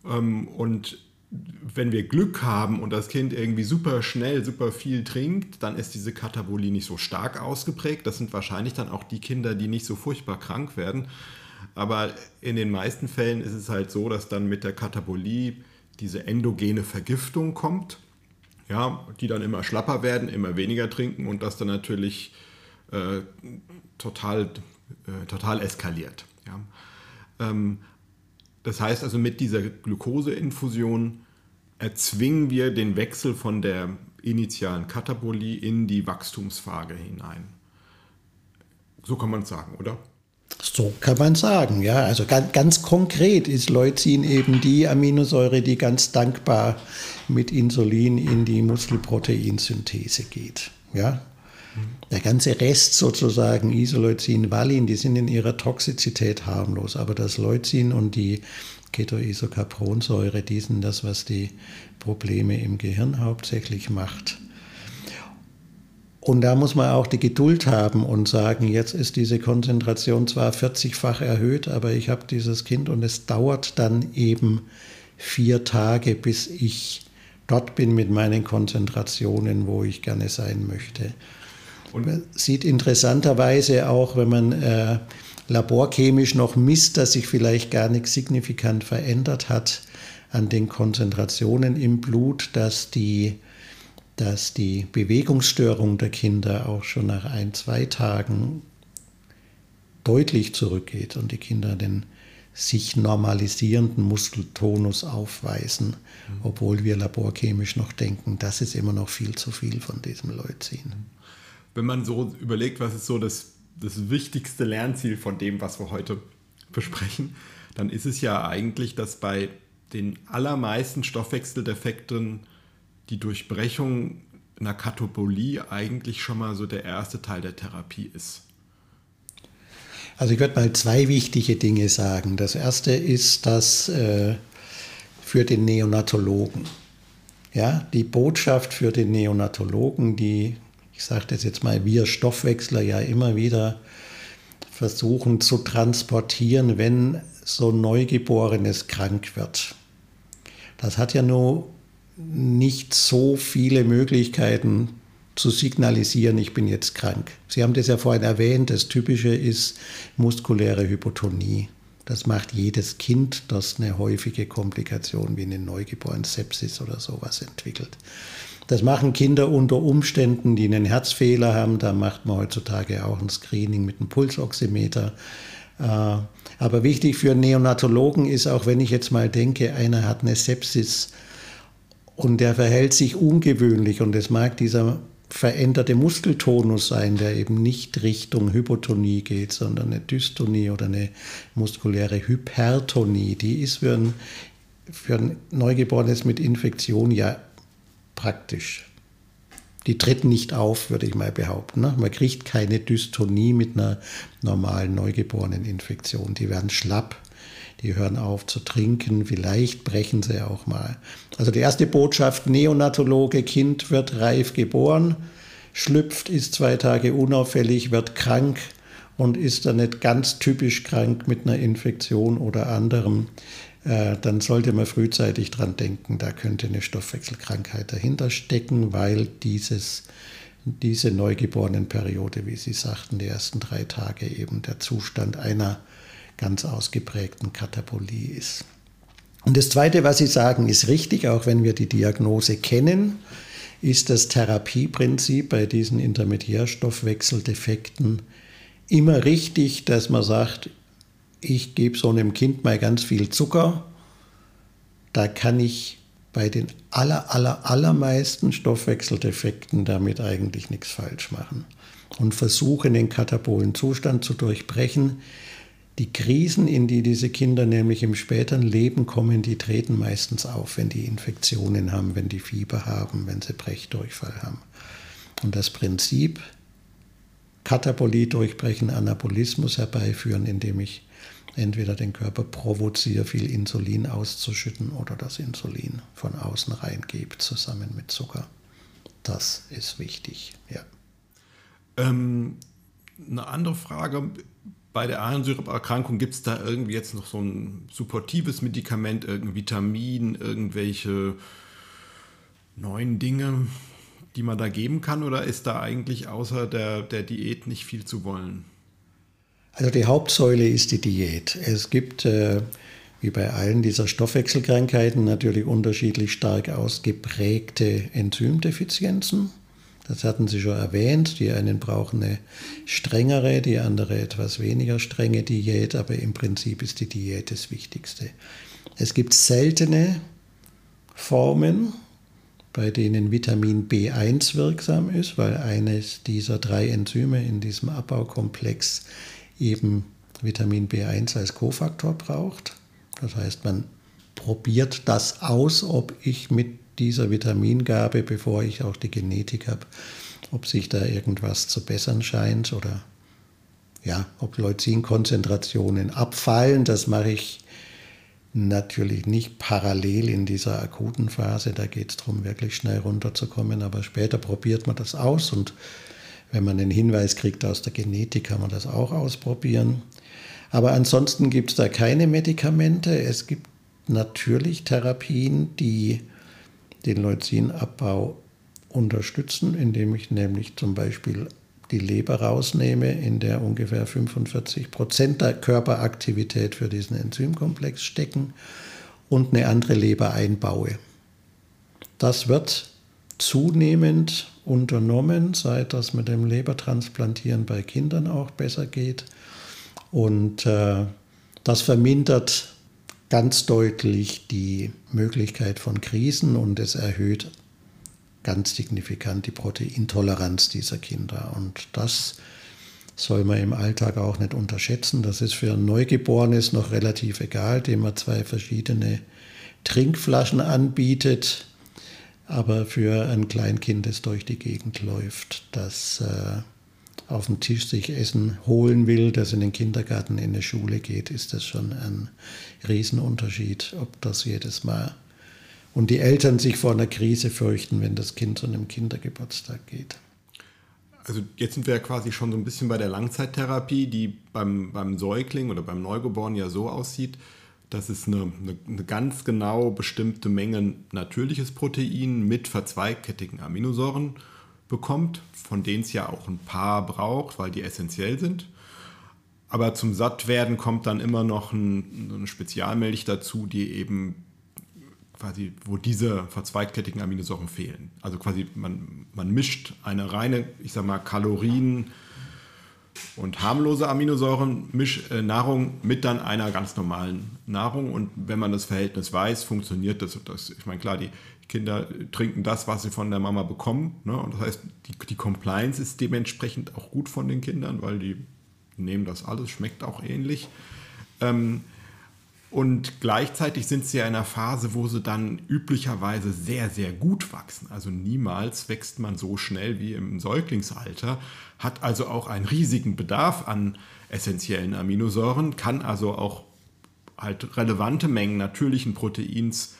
Ähm, und wenn wir Glück haben und das Kind irgendwie super schnell, super viel trinkt, dann ist diese Katabolie nicht so stark ausgeprägt. Das sind wahrscheinlich dann auch die Kinder, die nicht so furchtbar krank werden. Aber in den meisten Fällen ist es halt so, dass dann mit der Katabolie diese endogene Vergiftung kommt, ja, die dann immer schlapper werden, immer weniger trinken und das dann natürlich äh, total äh, total eskaliert. Ja. Ähm, das heißt also, mit dieser Glukoseinfusion erzwingen wir den Wechsel von der initialen Katabolie in die Wachstumsphase hinein. So kann man es sagen, oder?
So kann man sagen, ja. Also ganz, ganz, konkret ist Leucin eben die Aminosäure, die ganz dankbar mit Insulin in die Muskelproteinsynthese geht. Ja, der ganze Rest sozusagen, Isoleucin, Valin, die sind in ihrer Toxizität harmlos, aber das Leucin und die Ketoisocapronsäure, die sind das, was die Probleme im Gehirn hauptsächlich macht. Und da muss man auch die Geduld haben und sagen, jetzt ist diese Konzentration zwar 40-fach erhöht, aber ich habe dieses Kind und es dauert dann eben vier Tage, bis ich dort bin mit meinen Konzentrationen, wo ich gerne sein möchte. Und man sieht interessanterweise auch, wenn man äh, laborchemisch noch misst, dass sich vielleicht gar nichts signifikant verändert hat an den Konzentrationen im Blut, dass die, dass die Bewegungsstörung der Kinder auch schon nach ein, zwei Tagen deutlich zurückgeht und die Kinder den sich normalisierenden Muskeltonus aufweisen, mhm. obwohl wir laborchemisch noch denken, das ist immer noch viel zu viel von diesem Leucin
wenn man so überlegt, was ist so das, das wichtigste Lernziel von dem, was wir heute besprechen, dann ist es ja eigentlich, dass bei den allermeisten Stoffwechseldefekten die Durchbrechung einer Katabolie eigentlich schon mal so der erste Teil der Therapie ist.
Also ich würde mal zwei wichtige Dinge sagen. Das erste ist, dass äh, für den Neonatologen, ja, die Botschaft für den Neonatologen, die ich sage das jetzt mal, wir Stoffwechsler ja immer wieder versuchen zu transportieren, wenn so Neugeborenes krank wird. Das hat ja nur nicht so viele Möglichkeiten zu signalisieren, ich bin jetzt krank. Sie haben das ja vorhin erwähnt, das Typische ist muskuläre Hypotonie. Das macht jedes Kind, das eine häufige Komplikation wie eine neugeborene Sepsis oder sowas entwickelt. Das machen Kinder unter Umständen, die einen Herzfehler haben. Da macht man heutzutage auch ein Screening mit einem Pulsoximeter. Äh, aber wichtig für Neonatologen ist auch, wenn ich jetzt mal denke, einer hat eine Sepsis und der verhält sich ungewöhnlich und es mag dieser veränderte Muskeltonus sein, der eben nicht Richtung Hypotonie geht, sondern eine Dystonie oder eine muskuläre Hypertonie. Die ist für ein, für ein Neugeborenes mit Infektion ja praktisch. Die tritt nicht auf, würde ich mal behaupten. Ne? Man kriegt keine Dystonie mit einer normalen neugeborenen Infektion. Die werden schlapp, die hören auf zu trinken, vielleicht brechen sie auch mal. Also die erste Botschaft, Neonatologe, Kind wird reif geboren, schlüpft, ist zwei Tage unauffällig, wird krank und ist dann nicht ganz typisch krank mit einer Infektion oder anderem, dann sollte man frühzeitig dran denken, da könnte eine Stoffwechselkrankheit dahinter stecken, weil dieses diese Neugeborenenperiode, wie Sie sagten, die ersten drei Tage eben der Zustand einer ganz ausgeprägten Katapolie ist. Und das Zweite, was Sie sagen, ist richtig, auch wenn wir die Diagnose kennen, ist das Therapieprinzip bei diesen Intermediärstoffwechseldefekten immer richtig, dass man sagt, ich gebe so einem Kind mal ganz viel Zucker, da kann ich bei den aller, aller, allermeisten Stoffwechseldefekten damit eigentlich nichts falsch machen. Und versuche den katabolen Zustand zu durchbrechen, die Krisen, in die diese Kinder nämlich im späteren Leben kommen, die treten meistens auf, wenn die Infektionen haben, wenn die Fieber haben, wenn sie Brechdurchfall haben. Und das Prinzip Katabolie durchbrechen, Anabolismus herbeiführen, indem ich entweder den Körper provoziere, viel Insulin auszuschütten oder das Insulin von außen reingebe, zusammen mit Zucker. Das ist wichtig, ja.
Ähm, eine andere Frage bei der Harnsäureerkrankung gibt es da irgendwie jetzt noch so ein supportives Medikament, irgendein Vitamin, irgendwelche neuen Dinge, die man da geben kann? Oder ist da eigentlich außer der, der Diät nicht viel zu wollen?
Also die Hauptsäule ist die Diät. Es gibt, äh, wie bei allen dieser Stoffwechselkrankheiten, natürlich unterschiedlich stark ausgeprägte Enzymdefizienzen. Das hatten Sie schon erwähnt. Die einen brauchen eine strengere, die andere etwas weniger strenge Diät, aber im Prinzip ist die Diät das Wichtigste. Es gibt seltene Formen, bei denen Vitamin B1 wirksam ist, weil eines dieser drei Enzyme in diesem Abbaukomplex eben Vitamin B1 als Kofaktor braucht. Das heißt, man probiert das aus, ob ich mit dieser Vitamingabe, bevor ich auch die Genetik habe, ob sich da irgendwas zu bessern scheint oder ja, ob Leucinkonzentrationen abfallen. Das mache ich natürlich nicht parallel in dieser akuten Phase. Da geht es darum, wirklich schnell runterzukommen. Aber später probiert man das aus und wenn man einen Hinweis kriegt aus der Genetik, kann man das auch ausprobieren. Aber ansonsten gibt es da keine Medikamente. Es gibt natürlich Therapien, die den Leucinabbau unterstützen, indem ich nämlich zum Beispiel die Leber rausnehme, in der ungefähr 45 Prozent der Körperaktivität für diesen Enzymkomplex stecken und eine andere Leber einbaue. Das wird zunehmend unternommen, seit das mit dem Lebertransplantieren bei Kindern auch besser geht. Und äh, das vermindert ganz deutlich die Möglichkeit von Krisen und es erhöht ganz signifikant die Proteintoleranz dieser Kinder. Und das soll man im Alltag auch nicht unterschätzen. Das ist für ein Neugeborenes noch relativ egal, dem man zwei verschiedene Trinkflaschen anbietet. Aber für ein Kleinkind, das durch die Gegend läuft, das äh, auf dem Tisch sich Essen holen will, das in den Kindergarten, in die Schule geht, ist das schon ein Riesenunterschied, ob das jedes Mal und die Eltern sich vor einer Krise fürchten, wenn das Kind zu einem Kindergeburtstag geht.
Also jetzt sind wir ja quasi schon so ein bisschen bei der Langzeittherapie, die beim, beim Säugling oder beim Neugeborenen ja so aussieht, dass es eine, eine, eine ganz genau bestimmte Menge natürliches Protein mit verzweigkettigen Aminosäuren bekommt, von denen es ja auch ein paar braucht, weil die essentiell sind. Aber zum Sattwerden kommt dann immer noch ein, eine Spezialmilch dazu, die eben quasi, wo diese verzweigkettigen Aminosäuren fehlen. Also quasi man, man mischt eine reine, ich sag mal, Kalorien und harmlose Aminosäurennahrung äh, mit dann einer ganz normalen Nahrung. Und wenn man das Verhältnis weiß, funktioniert das. das ich meine, klar, die Kinder trinken das, was sie von der Mama bekommen. Ne? Und das heißt, die, die Compliance ist dementsprechend auch gut von den Kindern, weil die nehmen das alles, schmeckt auch ähnlich. Ähm, und gleichzeitig sind sie ja in einer Phase, wo sie dann üblicherweise sehr, sehr gut wachsen. Also niemals wächst man so schnell wie im Säuglingsalter, hat also auch einen riesigen Bedarf an essentiellen Aminosäuren, kann also auch halt relevante Mengen natürlichen Proteins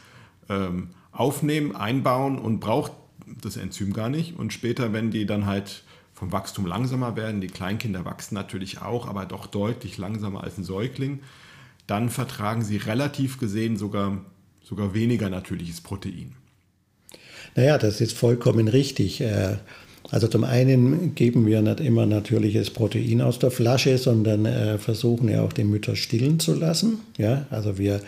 ähm, aufnehmen, einbauen und braucht das Enzym gar nicht. Und später, wenn die dann halt vom Wachstum langsamer werden, die Kleinkinder wachsen natürlich auch, aber doch deutlich langsamer als ein Säugling, dann vertragen sie relativ gesehen sogar, sogar weniger natürliches Protein.
Naja, das ist vollkommen richtig. Äh, also zum einen geben wir nicht immer natürliches Protein aus der Flasche, sondern äh, versuchen ja auch die Mütter stillen zu lassen. Ja, also wir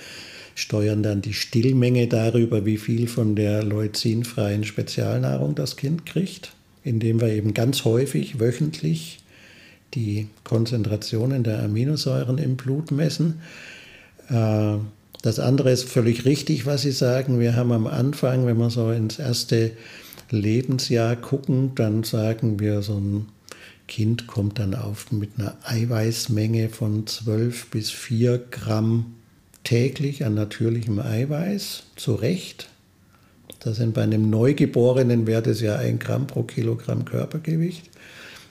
steuern dann die Stillmenge darüber, wie viel von der leucinfreien Spezialnahrung das Kind kriegt, indem wir eben ganz häufig wöchentlich die Konzentrationen der Aminosäuren im Blut messen. Äh, das andere ist völlig richtig, was Sie sagen. Wir haben am Anfang, wenn wir so ins erste Lebensjahr gucken, dann sagen wir, so ein Kind kommt dann auf mit einer Eiweißmenge von 12 bis 4 Gramm täglich an natürlichem Eiweiß, zu Recht. Das sind bei einem Neugeborenen wäre das ja ein Gramm pro Kilogramm Körpergewicht.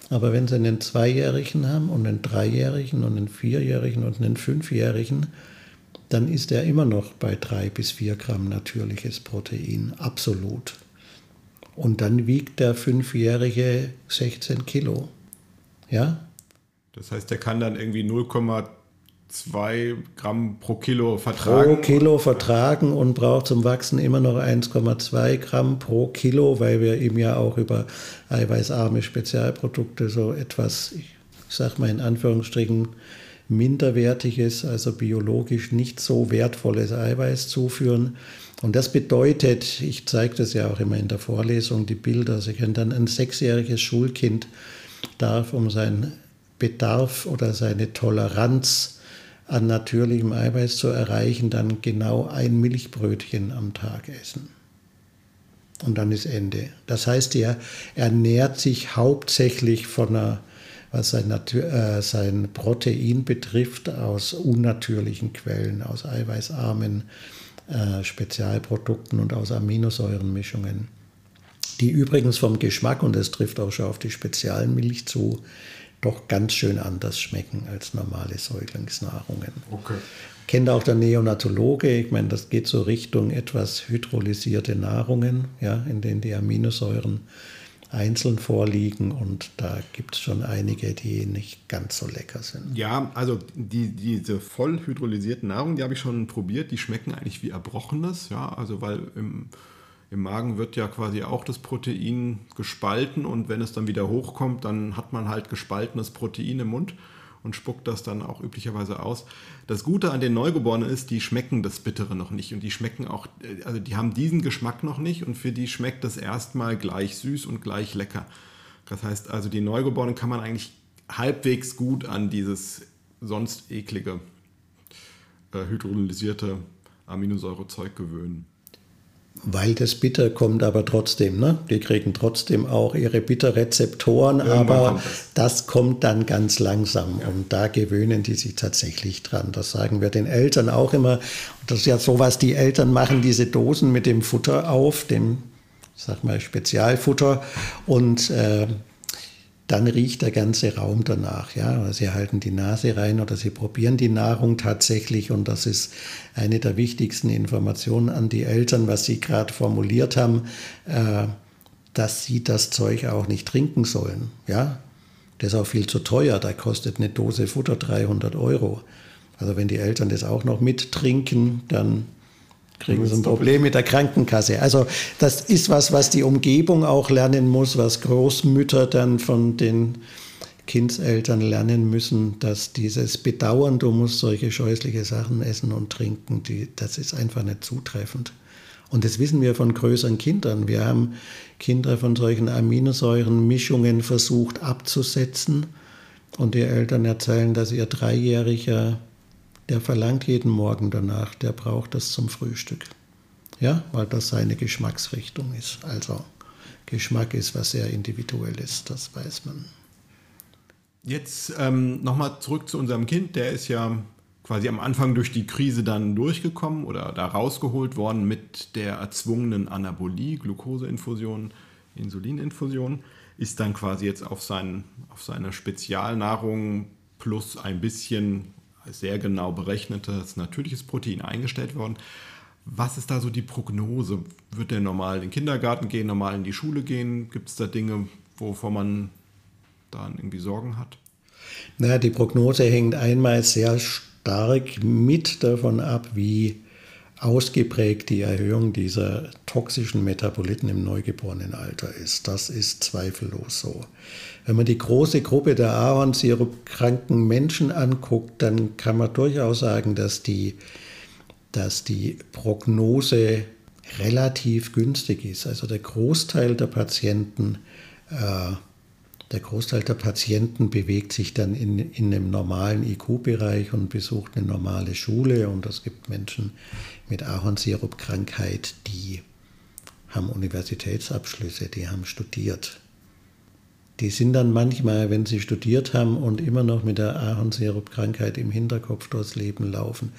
Aber wenn Sie einen Zweijährigen haben und einen Dreijährigen und einen Vierjährigen und einen Fünfjährigen, dann ist er immer noch bei drei bis vier Gramm natürliches Protein, absolut. Und dann wiegt der Fünfjährige 16 Kilo. Ja?
Das heißt, der kann dann irgendwie 0,2 Gramm pro Kilo vertragen.
Pro Kilo vertragen und braucht zum Wachsen immer noch 1,2 Gramm pro Kilo, weil wir ihm ja auch über eiweißarme Spezialprodukte so etwas, ich sag mal in Anführungsstrichen, minderwertiges, also biologisch nicht so wertvolles Eiweiß zuführen. Und das bedeutet, ich zeige das ja auch immer in der Vorlesung, die Bilder, Sie können dann ein sechsjähriges Schulkind darf um seinen Bedarf oder seine Toleranz an natürlichem Eiweiß zu erreichen, dann genau ein Milchbrötchen am Tag essen. Und dann ist Ende. Das heißt, er ernährt sich hauptsächlich von einer was sein, äh, sein Protein betrifft, aus unnatürlichen Quellen, aus eiweißarmen äh, Spezialprodukten und aus Aminosäurenmischungen, die übrigens vom Geschmack, und das trifft auch schon auf die Spezialmilch zu, doch ganz schön anders schmecken als normale Säuglingsnahrungen. Okay. Kennt auch der Neonatologe, ich meine, das geht so Richtung etwas hydrolysierte Nahrungen, ja, in denen die Aminosäuren einzeln vorliegen und da gibt es schon einige, die nicht ganz so lecker sind.
Ja, also die, diese voll hydrolysierten Nahrung, die habe ich schon probiert, die schmecken eigentlich wie Erbrochenes, ja, also weil im, im Magen wird ja quasi auch das Protein gespalten und wenn es dann wieder hochkommt, dann hat man halt gespaltenes Protein im Mund und spuckt das dann auch üblicherweise aus. Das Gute an den Neugeborenen ist, die schmecken das Bittere noch nicht und die schmecken auch, äh, also die haben diesen Geschmack noch nicht und für die schmeckt das erstmal gleich süß und gleich lecker. Das heißt also, die Neugeborenen kann man eigentlich halbwegs gut an dieses sonst eklige äh, hydrolysierte Aminosäurezeug gewöhnen.
Weil das Bitter kommt aber trotzdem, ne? Die kriegen trotzdem auch ihre Bitterrezeptoren, aber kommt das. das. kommt dann ganz langsam ja. und da gewöhnen die sich tatsächlich dran. Das sagen wir den Eltern auch immer. Das ist ja so, was die Eltern machen, diese Dosen mit dem Futter auf, dem, sag mal, Spezialfutter und äh, dann riecht der ganze Raum danach. Ja? Sie halten die Nase rein oder sie probieren die Nahrung tatsächlich und das ist eine der wichtigsten Informationen an die Eltern, was Sie gerade formuliert haben, äh, dass sie das Zeug auch nicht trinken sollen. Ja? Das ist auch viel zu teuer, da kostet eine Dose Futter 300 Euro. Also wenn die Eltern das auch noch mittrinken, dann kriegen sie ein Problem mit der Krankenkasse. Also das ist was, was die Umgebung auch lernen muss, was Großmütter dann von den Kindseltern lernen müssen, dass dieses Bedauern, du musst solche scheußliche Sachen essen und trinken, die, das ist einfach nicht zutreffend. Und das wissen wir von größeren Kindern. Wir haben Kinder von solchen Aminosäurenmischungen versucht abzusetzen. Und die Eltern erzählen, dass ihr Dreijähriger, der verlangt jeden Morgen danach, der braucht das zum Frühstück. Ja, weil das seine Geschmacksrichtung ist. Also Geschmack ist was sehr individuelles, das weiß man.
Jetzt ähm, nochmal zurück zu unserem Kind. Der ist ja quasi am Anfang durch die Krise dann durchgekommen oder da rausgeholt worden mit der erzwungenen Anabolie, Glukoseinfusion, Insulininfusion, ist dann quasi jetzt auf, sein, auf seine Spezialnahrung plus ein bisschen sehr genau berechnetes natürliches Protein eingestellt worden. Was ist da so die Prognose? Wird der normal in den Kindergarten gehen, normal in die Schule gehen? Gibt es da Dinge, wovor man dann irgendwie Sorgen hat?
Naja, die Prognose hängt einmal sehr stark mit davon ab, wie ausgeprägt die Erhöhung dieser toxischen Metaboliten im Neugeborenenalter ist. Das ist zweifellos so. Wenn man die große Gruppe der Ahornsirup-kranken Menschen anguckt, dann kann man durchaus sagen, dass die, dass die Prognose relativ günstig ist. Also der Großteil der Patienten äh, der Großteil der Patienten bewegt sich dann in, in einem normalen IQ-Bereich und besucht eine normale Schule. Und es gibt Menschen mit Ahornsirup-Krankheit, die haben Universitätsabschlüsse, die haben studiert. Die sind dann manchmal, wenn sie studiert haben und immer noch mit der Ahornsirup-Krankheit im Hinterkopf durchs Leben laufen,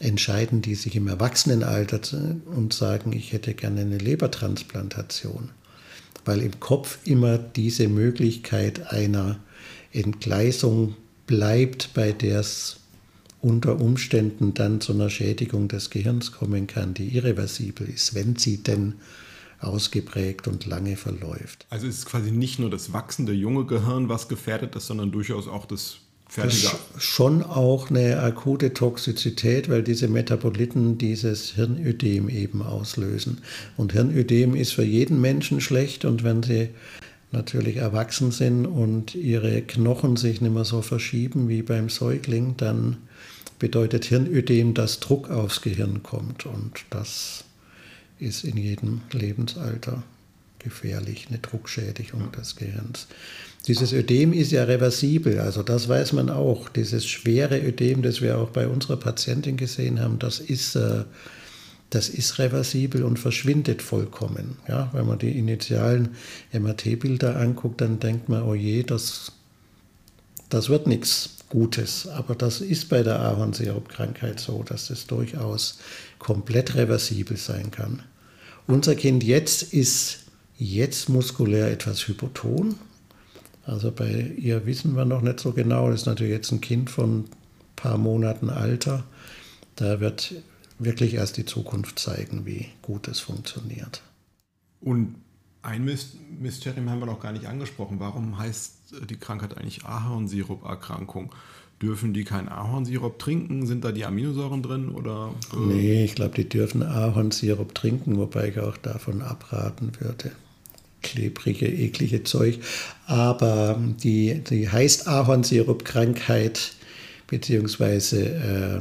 entscheiden die sich im Erwachsenenalter und sagen, ich hätte gerne eine Lebertransplantation. Weil im Kopf immer diese Möglichkeit einer Entgleisung bleibt, bei der es unter Umständen dann zu einer Schädigung des Gehirns kommen kann, die irreversibel ist, wenn sie denn ausgeprägt und lange verläuft.
Also ist es quasi nicht nur das wachsende junge Gehirn, was gefährdet ist, sondern durchaus auch das
fertiger. schon auch eine akute Toxizität, weil diese Metaboliten dieses Hirnödem eben auslösen. Und Hirnödem ist für jeden Menschen schlecht und wenn sie natürlich erwachsen sind und ihre Knochen sich nicht mehr so verschieben wie beim Säugling, dann bedeutet Hirnödem, dass Druck aufs Gehirn kommt und das ist in jedem Lebensalter gefährlich, eine Druckschädigung des Gehirns. Dieses Ödem ist ja reversibel, also das weiß man auch. Dieses schwere Ödem, das wir auch bei unserer Patientin gesehen haben, das ist, äh, das ist reversibel und verschwindet vollkommen. Ja, wenn man die initialen MRT-Bilder anguckt, dann denkt man, oh je, das, das wird nichts Gutes. Aber das ist bei der Ahornsirup-Krankheit so, dass das durchaus komplett reversibel sein kann. Unser Kind jetzt ist jetzt muskulär etwas hypoton, also bei ihr wissen wir noch nicht so genau. Das ist natürlich jetzt ein Kind von ein paar Monaten Alter. Da wird wirklich erst die Zukunft zeigen, wie gut es funktioniert.
Und ein Mysterium haben wir noch gar nicht angesprochen. Warum heißt die Krankheit eigentlich Ahornsirup-Erkrankung? Dürfen die keinen Ahornsirup trinken? Sind da die Aminosäuren drin? Oder,
Nee, ich glaube, die dürfen Ahornsirup trinken, wobei ich auch davon abraten würde klebrige, eklige Zeug. Aber die, die heißt Ahornsirup-Krankheit, beziehungsweise äh,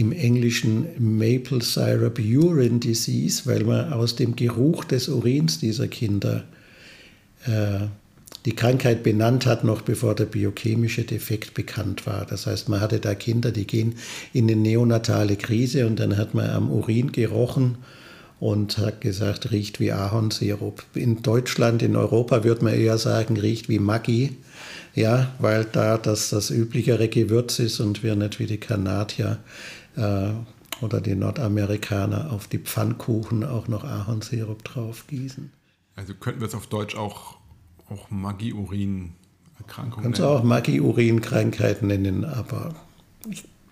im Englischen Maple Syrup Urine Disease, weil man aus dem Geruch des Urins dieser Kinder äh, die Krankheit benannt hat, noch bevor der biochemische Defekt bekannt war. Das heißt, man hatte da Kinder, die gehen in eine neonatale Krise und dann hat man am Urin gerochen und hat gesagt, riecht wie Ahornsirup. In Deutschland, in Europa würde man eher sagen, riecht wie Maggi, ja, weil da das das üblichere Gewürz ist und wir nicht wie die Kanadier äh, oder die Nordamerikaner auf die Pfannkuchen auch noch Ahornsirup drauf gießen.
Also könnten wir es auf Deutsch auch, auch Maggi-Urin-Erkrankung
nennen? Kannst du auch Maggi-Urin-Krankheit nennen, aber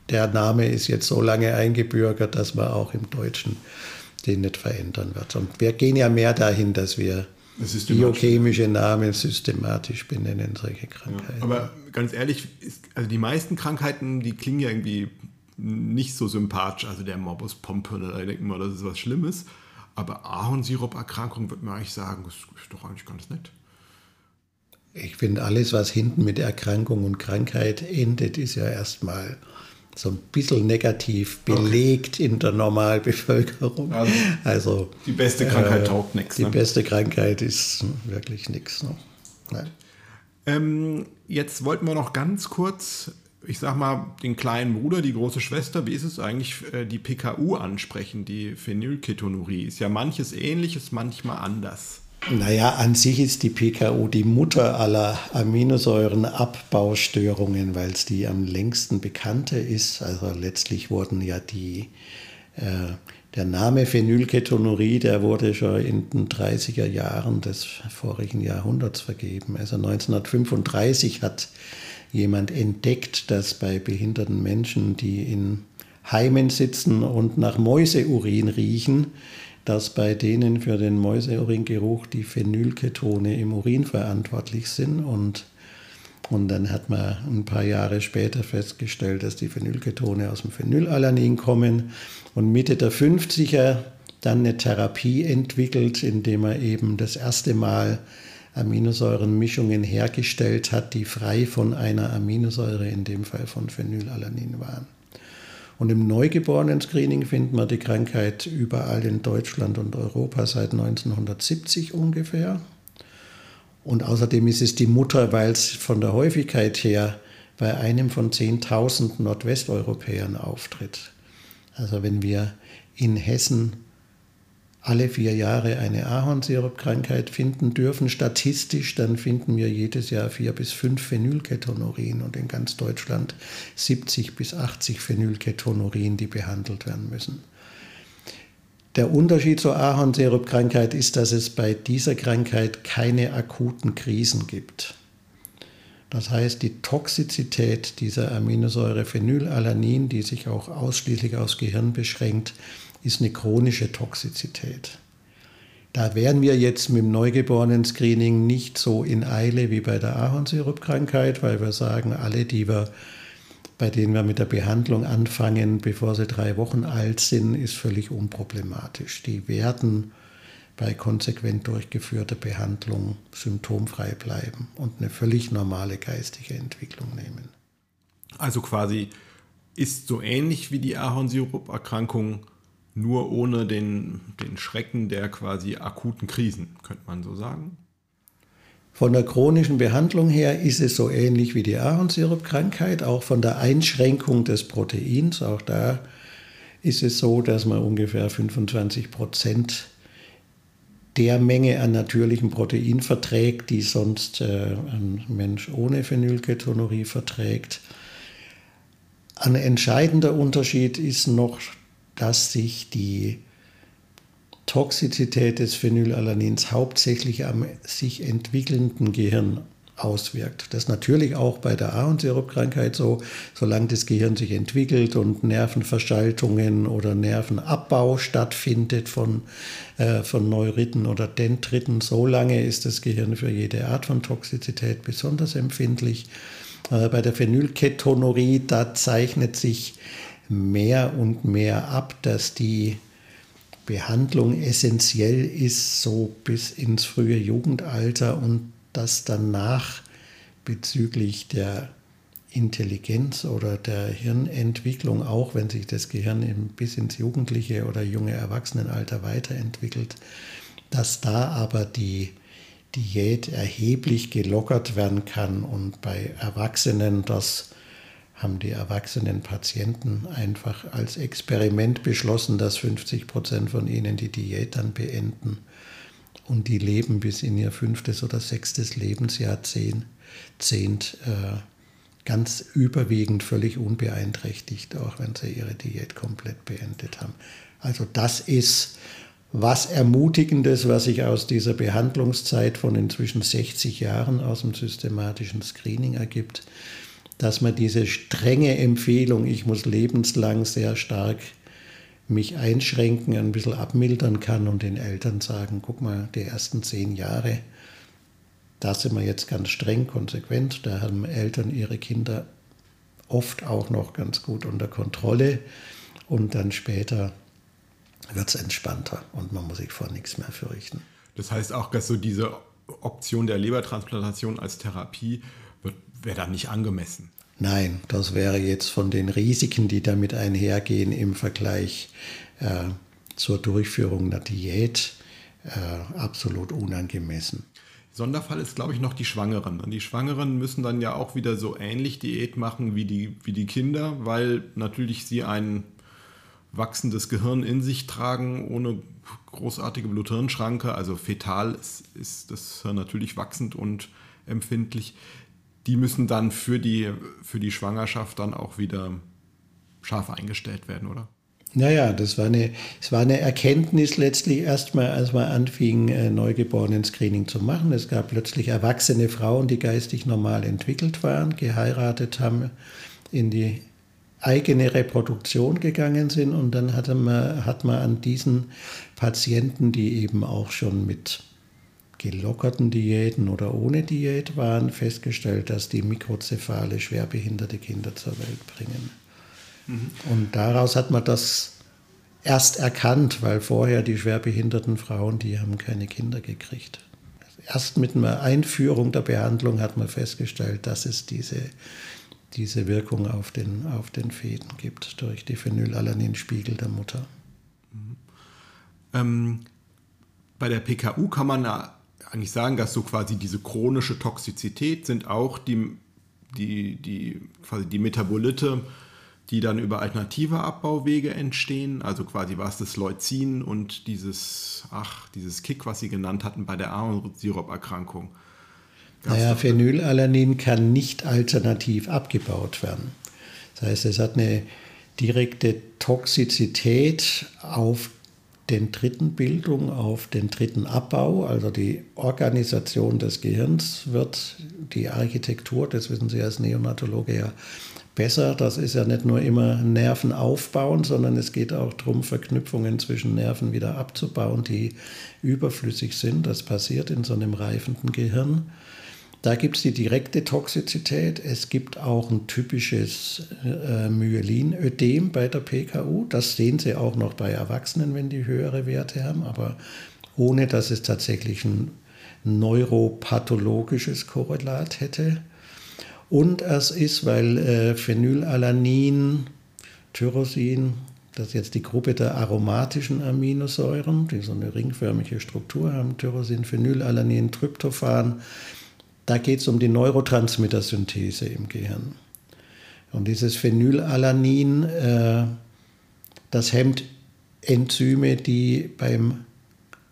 der Name ist jetzt so lange eingebürgert, dass man auch im Deutschen den nicht verändern wird. Und wir gehen ja mehr dahin, dass wir biochemische Namen systematisch benennen, solche Krankheiten.
Ja, aber ganz ehrlich, ist, also die meisten Krankheiten, die klingen ja irgendwie nicht so sympathisch. Also der Morbus Pompe, da denkt man, das ist was Schlimmes. Aber Ahornsirup-Erkrankung würde man eigentlich sagen, das ist doch eigentlich ganz nett.
Ich finde, alles, was hinten mit Erkrankung und Krankheit endet, ist ja erstmal so ein bisschen negativ belegt okay. in der Normalbevölkerung. Also, also
die beste Krankheit äh, taugt nichts.
Die ne? beste Krankheit ist wirklich nichts. Ne?
Ähm, jetzt wollten wir noch ganz kurz, ich sag mal, den kleinen Bruder, die große Schwester, wie ist es eigentlich, äh, die PKU ansprechen, die Phenylketonurie. Ist ja manches ähnliches, manchmal anders.
Naja, an sich ist die PKU die Mutter aller Aminosäurenabbaustörungen, weil es die am längsten bekannte ist. Also letztlich wurden ja die, äh, der Name Phenylketonurie, der wurde schon in den 30er Jahren des vorigen Jahrhunderts vergeben. Also 1935 hat jemand entdeckt, dass bei behinderten Menschen, die in Heimen sitzen und nach Mäuseurin riechen, dass bei denen für den Mäuseuringeruch die Phenylketone im Urin verantwortlich sind. Und, und dann hat man ein paar Jahre später festgestellt, dass die Phenylketone aus dem Phenylalanin kommen. Und Mitte der 50er dann eine Therapie entwickelt, indem man eben das erste Mal Aminosäurenmischungen hergestellt hat, die frei von einer Aminosäure, in dem Fall von Phenylalanin waren. Und im Neugeborenen-Screening findet man die Krankheit überall in Deutschland und Europa seit 1970 ungefähr. Und außerdem ist es die Mutter, weil es von der Häufigkeit her bei einem von 10.000 Nordwesteuropäern auftritt. Also wenn wir in Hessen alle vier Jahre eine Ahornsirupkrankheit finden dürfen, statistisch, dann finden wir jedes Jahr vier bis fünf Phenylketonurin und in ganz Deutschland 70 bis 80 Phenylketonurin, die behandelt werden müssen. Der Unterschied zur Ahornsirupkrankheit ist, dass es bei dieser Krankheit keine akuten Krisen gibt. Das heißt, die Toxizität dieser Aminosäure Phenylalanin, die sich auch ausschließlich aufs Gehirn beschränkt, ist eine chronische Toxizität. Da wären wir jetzt mit dem Neugeborenen-Screening nicht so in Eile wie bei der Ahornsirupkrankheit, weil wir sagen, alle, die wir, bei denen wir mit der Behandlung anfangen, bevor sie drei Wochen alt sind, ist völlig unproblematisch. Die werden bei konsequent durchgeführter Behandlung symptomfrei bleiben und eine völlig normale geistige Entwicklung nehmen.
Also quasi ist so ähnlich wie die Ahornsirup-Erkrankung nur ohne den, den Schrecken der quasi akuten Krisen, könnte man so sagen.
Von der chronischen Behandlung her ist es so ähnlich wie die Ahornsirupkrankheit, auch von der Einschränkung des Proteins. Auch da ist es so, dass man ungefähr 25 Prozent der Menge an natürlichem Protein verträgt, die sonst äh, ein Mensch ohne Phenylketonurie verträgt. Ein entscheidender Unterschied ist noch dass sich die Toxizität des Phenylalanins hauptsächlich am sich entwickelnden Gehirn auswirkt. Das ist natürlich auch bei der Ahornsirupkrankheit so, solange das Gehirn sich entwickelt und Nervenverschaltungen oder Nervenabbau stattfindet von, äh, von Neuriten oder Dendriten, solange ist das Gehirn für jede Art von Toxizität besonders empfindlich. Äh, bei der Phenylketonurie, da zeichnet sich mehr und mehr ab, dass die Behandlung essentiell ist, so bis ins frühe Jugendalter und dass danach bezüglich der Intelligenz oder der Hirnentwicklung, auch wenn sich das Gehirn bis ins jugendliche oder junge Erwachsenenalter weiterentwickelt, dass da aber die Diät erheblich gelockert werden kann und bei Erwachsenen das haben die erwachsenen Patienten einfach als Experiment beschlossen, dass 50 Prozent von ihnen die Diät dann beenden und die leben bis in ihr fünftes oder sechstes Lebensjahrzehnt äh, ganz überwiegend völlig unbeeinträchtigt, auch wenn sie ihre Diät komplett beendet haben. Also das ist was Ermutigendes, was sich aus dieser Behandlungszeit von inzwischen 60 Jahren aus dem systematischen Screening ergibt dass man diese strenge Empfehlung, ich muss lebenslang sehr stark mich einschränken, ein bisschen abmildern kann und den Eltern sagen, guck mal, die ersten zehn Jahre, da sind wir jetzt ganz streng, konsequent, da haben Eltern ihre Kinder oft auch noch ganz gut unter Kontrolle und dann später wird es entspannter und man muss sich vor nichts mehr fürchten.
Das heißt auch, dass so diese Option der Lebertransplantation als Therapie wäre da nicht angemessen.
Nein, das wäre jetzt von den Risiken, die damit einhergehen im Vergleich äh, zur Durchführung einer Diät, äh, absolut unangemessen.
Sonderfall ist, glaube ich, noch die Schwangeren. Die Schwangeren müssen dann ja auch wieder so ähnlich Diät machen wie die, wie die Kinder, weil natürlich sie ein wachsendes Gehirn in sich tragen, ohne großartige Blut-Hirn-Schranke. Also fetal ist, ist das Hirn natürlich wachsend und empfindlich. Die müssen dann für die, für die Schwangerschaft dann auch wieder scharf eingestellt werden, oder?
Naja, das war eine, es war eine Erkenntnis letztlich erstmal, als man anfing, äh, Neugeborenen-Screening zu machen. Es gab plötzlich erwachsene Frauen, die geistig normal entwickelt waren, geheiratet haben, in die eigene Reproduktion gegangen sind und dann hatte man, hat man an diesen Patienten, die eben auch schon mit gelockerten Diäten oder ohne Diät waren, festgestellt, dass die mikrozephale schwerbehinderte Kinder zur Welt bringen. Mhm. Und daraus hat man das erst erkannt, weil vorher die schwerbehinderten Frauen, die haben keine Kinder gekriegt. Erst mit einer Einführung der Behandlung hat man festgestellt, dass es diese diese Wirkung auf den, auf den Fäden gibt durch die Phenylalaninspiegel der Mutter. Mhm.
Ähm, bei der PKU kann man eigentlich sagen, dass so quasi diese chronische Toxizität sind auch die, die, die, quasi die Metabolite, die dann über alternative Abbauwege entstehen, also quasi was das Leucin und dieses, ach, dieses Kick, was Sie genannt hatten bei der Ahornsirup-Erkrankung.
Naja, Phenylalanin kann nicht alternativ abgebaut werden. Das heißt, es hat eine direkte Toxizität auf den dritten Bildung, auf den dritten Abbau, also die Organisation des Gehirns wird die Architektur, das wissen Sie als Neonatologe ja besser, das ist ja nicht nur immer Nerven aufbauen, sondern es geht auch darum, Verknüpfungen zwischen Nerven wieder abzubauen, die überflüssig sind. Das passiert in so einem reifenden Gehirn. Da gibt es die direkte Toxizität. Es gibt auch ein typisches äh, Myelinödem bei der PKU. Das sehen Sie auch noch bei Erwachsenen, wenn die höhere Werte haben, aber ohne dass es tatsächlich ein neuropathologisches Korrelat hätte. Und es ist, weil äh, Phenylalanin, Tyrosin, das ist jetzt die Gruppe der aromatischen Aminosäuren, die so eine ringförmige Struktur haben, Tyrosin, Phenylalanin, Tryptophan, da geht es um die Neurotransmittersynthese im Gehirn. Und dieses Phenylalanin, äh, das hemmt Enzyme, die beim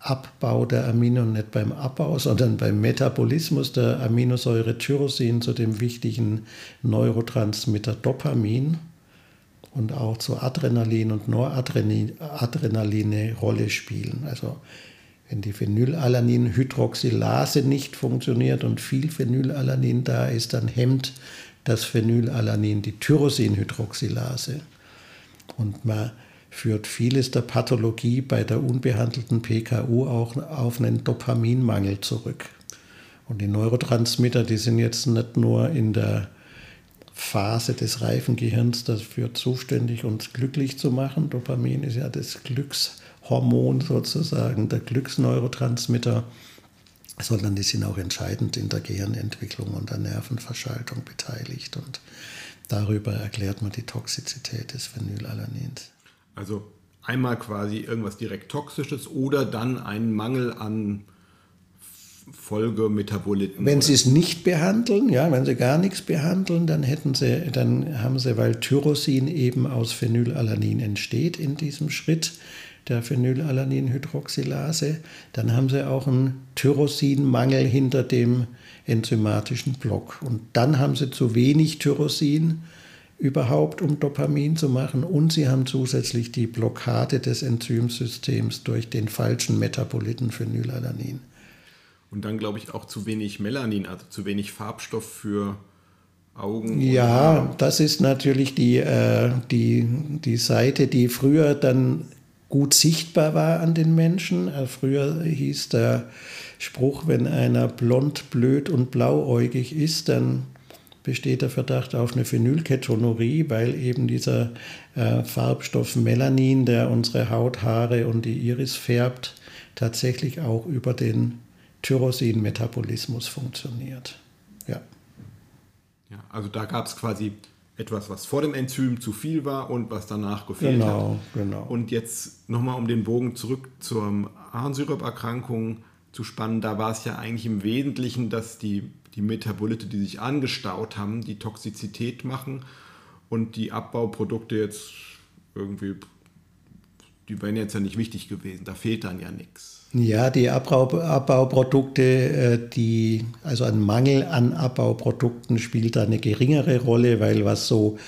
Abbau der Amino, nicht beim Abbau, sondern beim Metabolismus der Aminosäure Tyrosin zu dem wichtigen Neurotransmitter Dopamin und auch zu Adrenalin und Noradrenalin eine Rolle spielen. Also wenn die Phenylalanin-Hydroxylase nicht funktioniert und viel Phenylalanin da ist, dann hemmt das Phenylalanin die Tyrosinhydroxylase. Und man führt vieles der Pathologie bei der unbehandelten PKU auch auf einen Dopaminmangel zurück. Und die Neurotransmitter, die sind jetzt nicht nur in der Phase des reifen Gehirns dafür zuständig, uns glücklich zu machen. Dopamin ist ja das Glücks Hormon sozusagen, der Glücksneurotransmitter, sondern die sind auch entscheidend in der Gehirnentwicklung und der Nervenverschaltung beteiligt. Und darüber erklärt man die Toxizität des Phenylalanins.
Also einmal quasi irgendwas direkt Toxisches oder dann ein Mangel an Folgemetaboliten.
Wenn Sie es nicht behandeln, ja, wenn Sie gar nichts behandeln, dann hätten Sie, dann haben Sie, weil Tyrosin eben aus Phenylalanin entsteht in diesem Schritt, der Phenylalaninhydroxylase. Dann haben sie auch einen Tyrosinmangel hinter dem enzymatischen Block. Und dann haben sie zu wenig Tyrosin überhaupt, um Dopamin zu machen. Und sie haben zusätzlich die Blockade des Enzymsystems durch den falschen Metaboliten Phenylalanin.
Und dann glaube ich auch zu wenig Melanin, also zu wenig Farbstoff für Augen.
Ja, das ist natürlich die, äh, die, die Seite, die früher dann gut sichtbar war an den Menschen. Äh, früher hieß der Spruch, wenn einer blond, blöd und blauäugig ist, dann besteht der Verdacht auf eine Phenylketonurie, weil eben dieser äh, Farbstoff Melanin, der unsere Haut, Haare und die Iris färbt, tatsächlich auch über den Tyrosin-Metabolismus funktioniert. Ja.
ja also da gab es quasi etwas, was vor dem Enzym zu viel war und was danach gefehlt
genau,
hat.
Genau.
Und jetzt nochmal um den Bogen zurück zur Harnsirup-Erkrankung zu spannen. Da war es ja eigentlich im Wesentlichen, dass die, die Metabolite, die sich angestaut haben, die Toxizität machen und die Abbauprodukte jetzt irgendwie, die wären jetzt ja nicht wichtig gewesen. Da fehlt dann ja nichts.
Ja, die Abbau, Abbauprodukte, äh, die, also ein Mangel an Abbauprodukten spielt da eine geringere Rolle, weil was so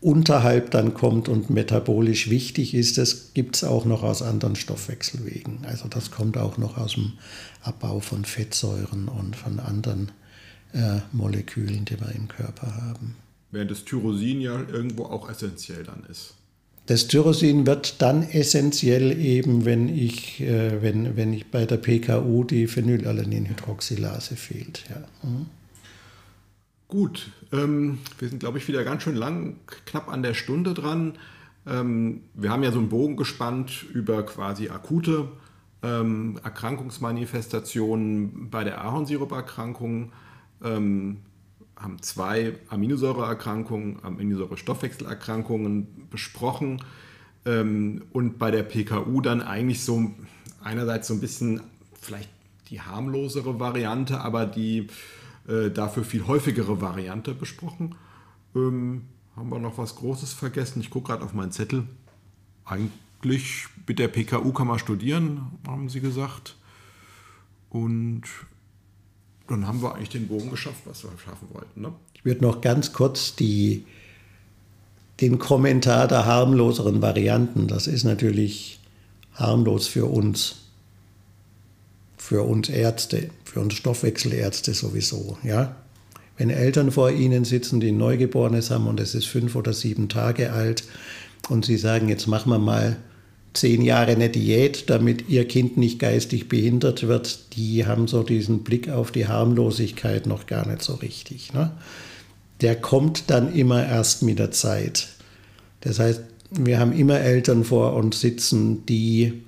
unterhalb dann kommt und metabolisch wichtig ist, das gibt es auch noch aus anderen Stoffwechselwegen. Also das kommt auch noch aus dem Abbau von Fettsäuren und von anderen äh, Molekülen, die wir im Körper haben.
Während das Tyrosin ja irgendwo auch essentiell dann ist.
Das Tyrosin wird dann essentiell eben, wenn ich, äh, wenn, wenn ich bei der PKU die Phenylalaninhydroxylase fehlt. Ja. Mhm.
Gut, ähm, wir sind, glaube ich, wieder ganz schön lang, knapp an der Stunde dran. Ähm, wir haben ja so einen Bogen gespannt über quasi akute ähm, Erkrankungsmanifestationen bei der Ahornsiruperkrankung. Ähm, haben zwei Aminosäureerkrankungen, Aminosäurestoffwechselerkrankungen besprochen ähm, und bei der PKU dann eigentlich so einerseits so ein bisschen vielleicht die harmlosere Variante, aber die äh, dafür viel häufigere Variante besprochen. Ähm, haben wir noch was Großes vergessen? Ich gucke gerade auf meinen Zettel. Eigentlich mit der PKU kann man studieren, haben sie gesagt. Und dann haben wir eigentlich den Bogen geschafft, was wir schaffen wollten. Ne?
Ich würde noch ganz kurz die, den Kommentar der harmloseren Varianten, das ist natürlich harmlos für uns, für uns Ärzte, für uns Stoffwechselärzte sowieso. Ja? Wenn Eltern vor Ihnen sitzen, die ein Neugeborenes haben und es ist fünf oder sieben Tage alt und Sie sagen, jetzt machen wir mal zehn Jahre eine Diät, damit Ihr Kind nicht geistig behindert wird, die haben so diesen Blick auf die Harmlosigkeit noch gar nicht so richtig. Ne? Der kommt dann immer erst mit der Zeit. Das heißt, wir haben immer Eltern vor uns sitzen, die,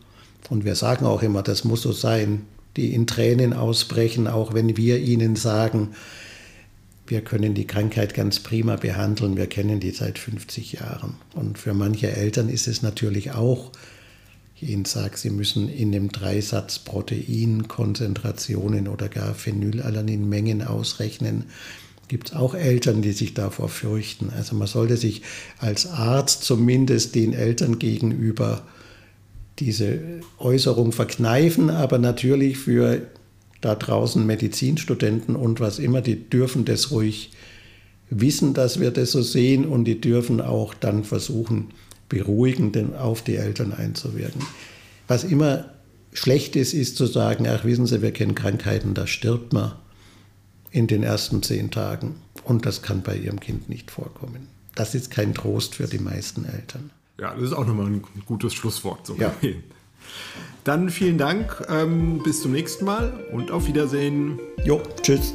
und wir sagen auch immer, das muss so sein, die in Tränen ausbrechen, auch wenn wir ihnen sagen, wir können die Krankheit ganz prima behandeln, wir kennen die seit 50 Jahren. Und für manche Eltern ist es natürlich auch, ich Ihnen sage, Sie müssen in dem Dreisatz Protein, Konzentrationen oder gar Phenylalaninmengen ausrechnen. Gibt es auch Eltern, die sich davor fürchten. Also man sollte sich als Arzt zumindest den Eltern gegenüber diese Äußerung verkneifen, aber natürlich für da draußen Medizinstudenten und was immer, die dürfen das ruhig wissen, dass wir das so sehen und die dürfen auch dann versuchen, beruhigend auf die Eltern einzuwirken. Was immer schlecht ist, ist zu sagen, ach wissen Sie, wir kennen Krankheiten, da stirbt man in den ersten zehn Tagen und das kann bei Ihrem Kind nicht vorkommen. Das ist kein Trost für die meisten Eltern.
Ja, das ist auch nochmal ein gutes Schlusswort. So ja. Dann vielen Dank, ähm, bis zum nächsten Mal und auf Wiedersehen.
Jo, tschüss.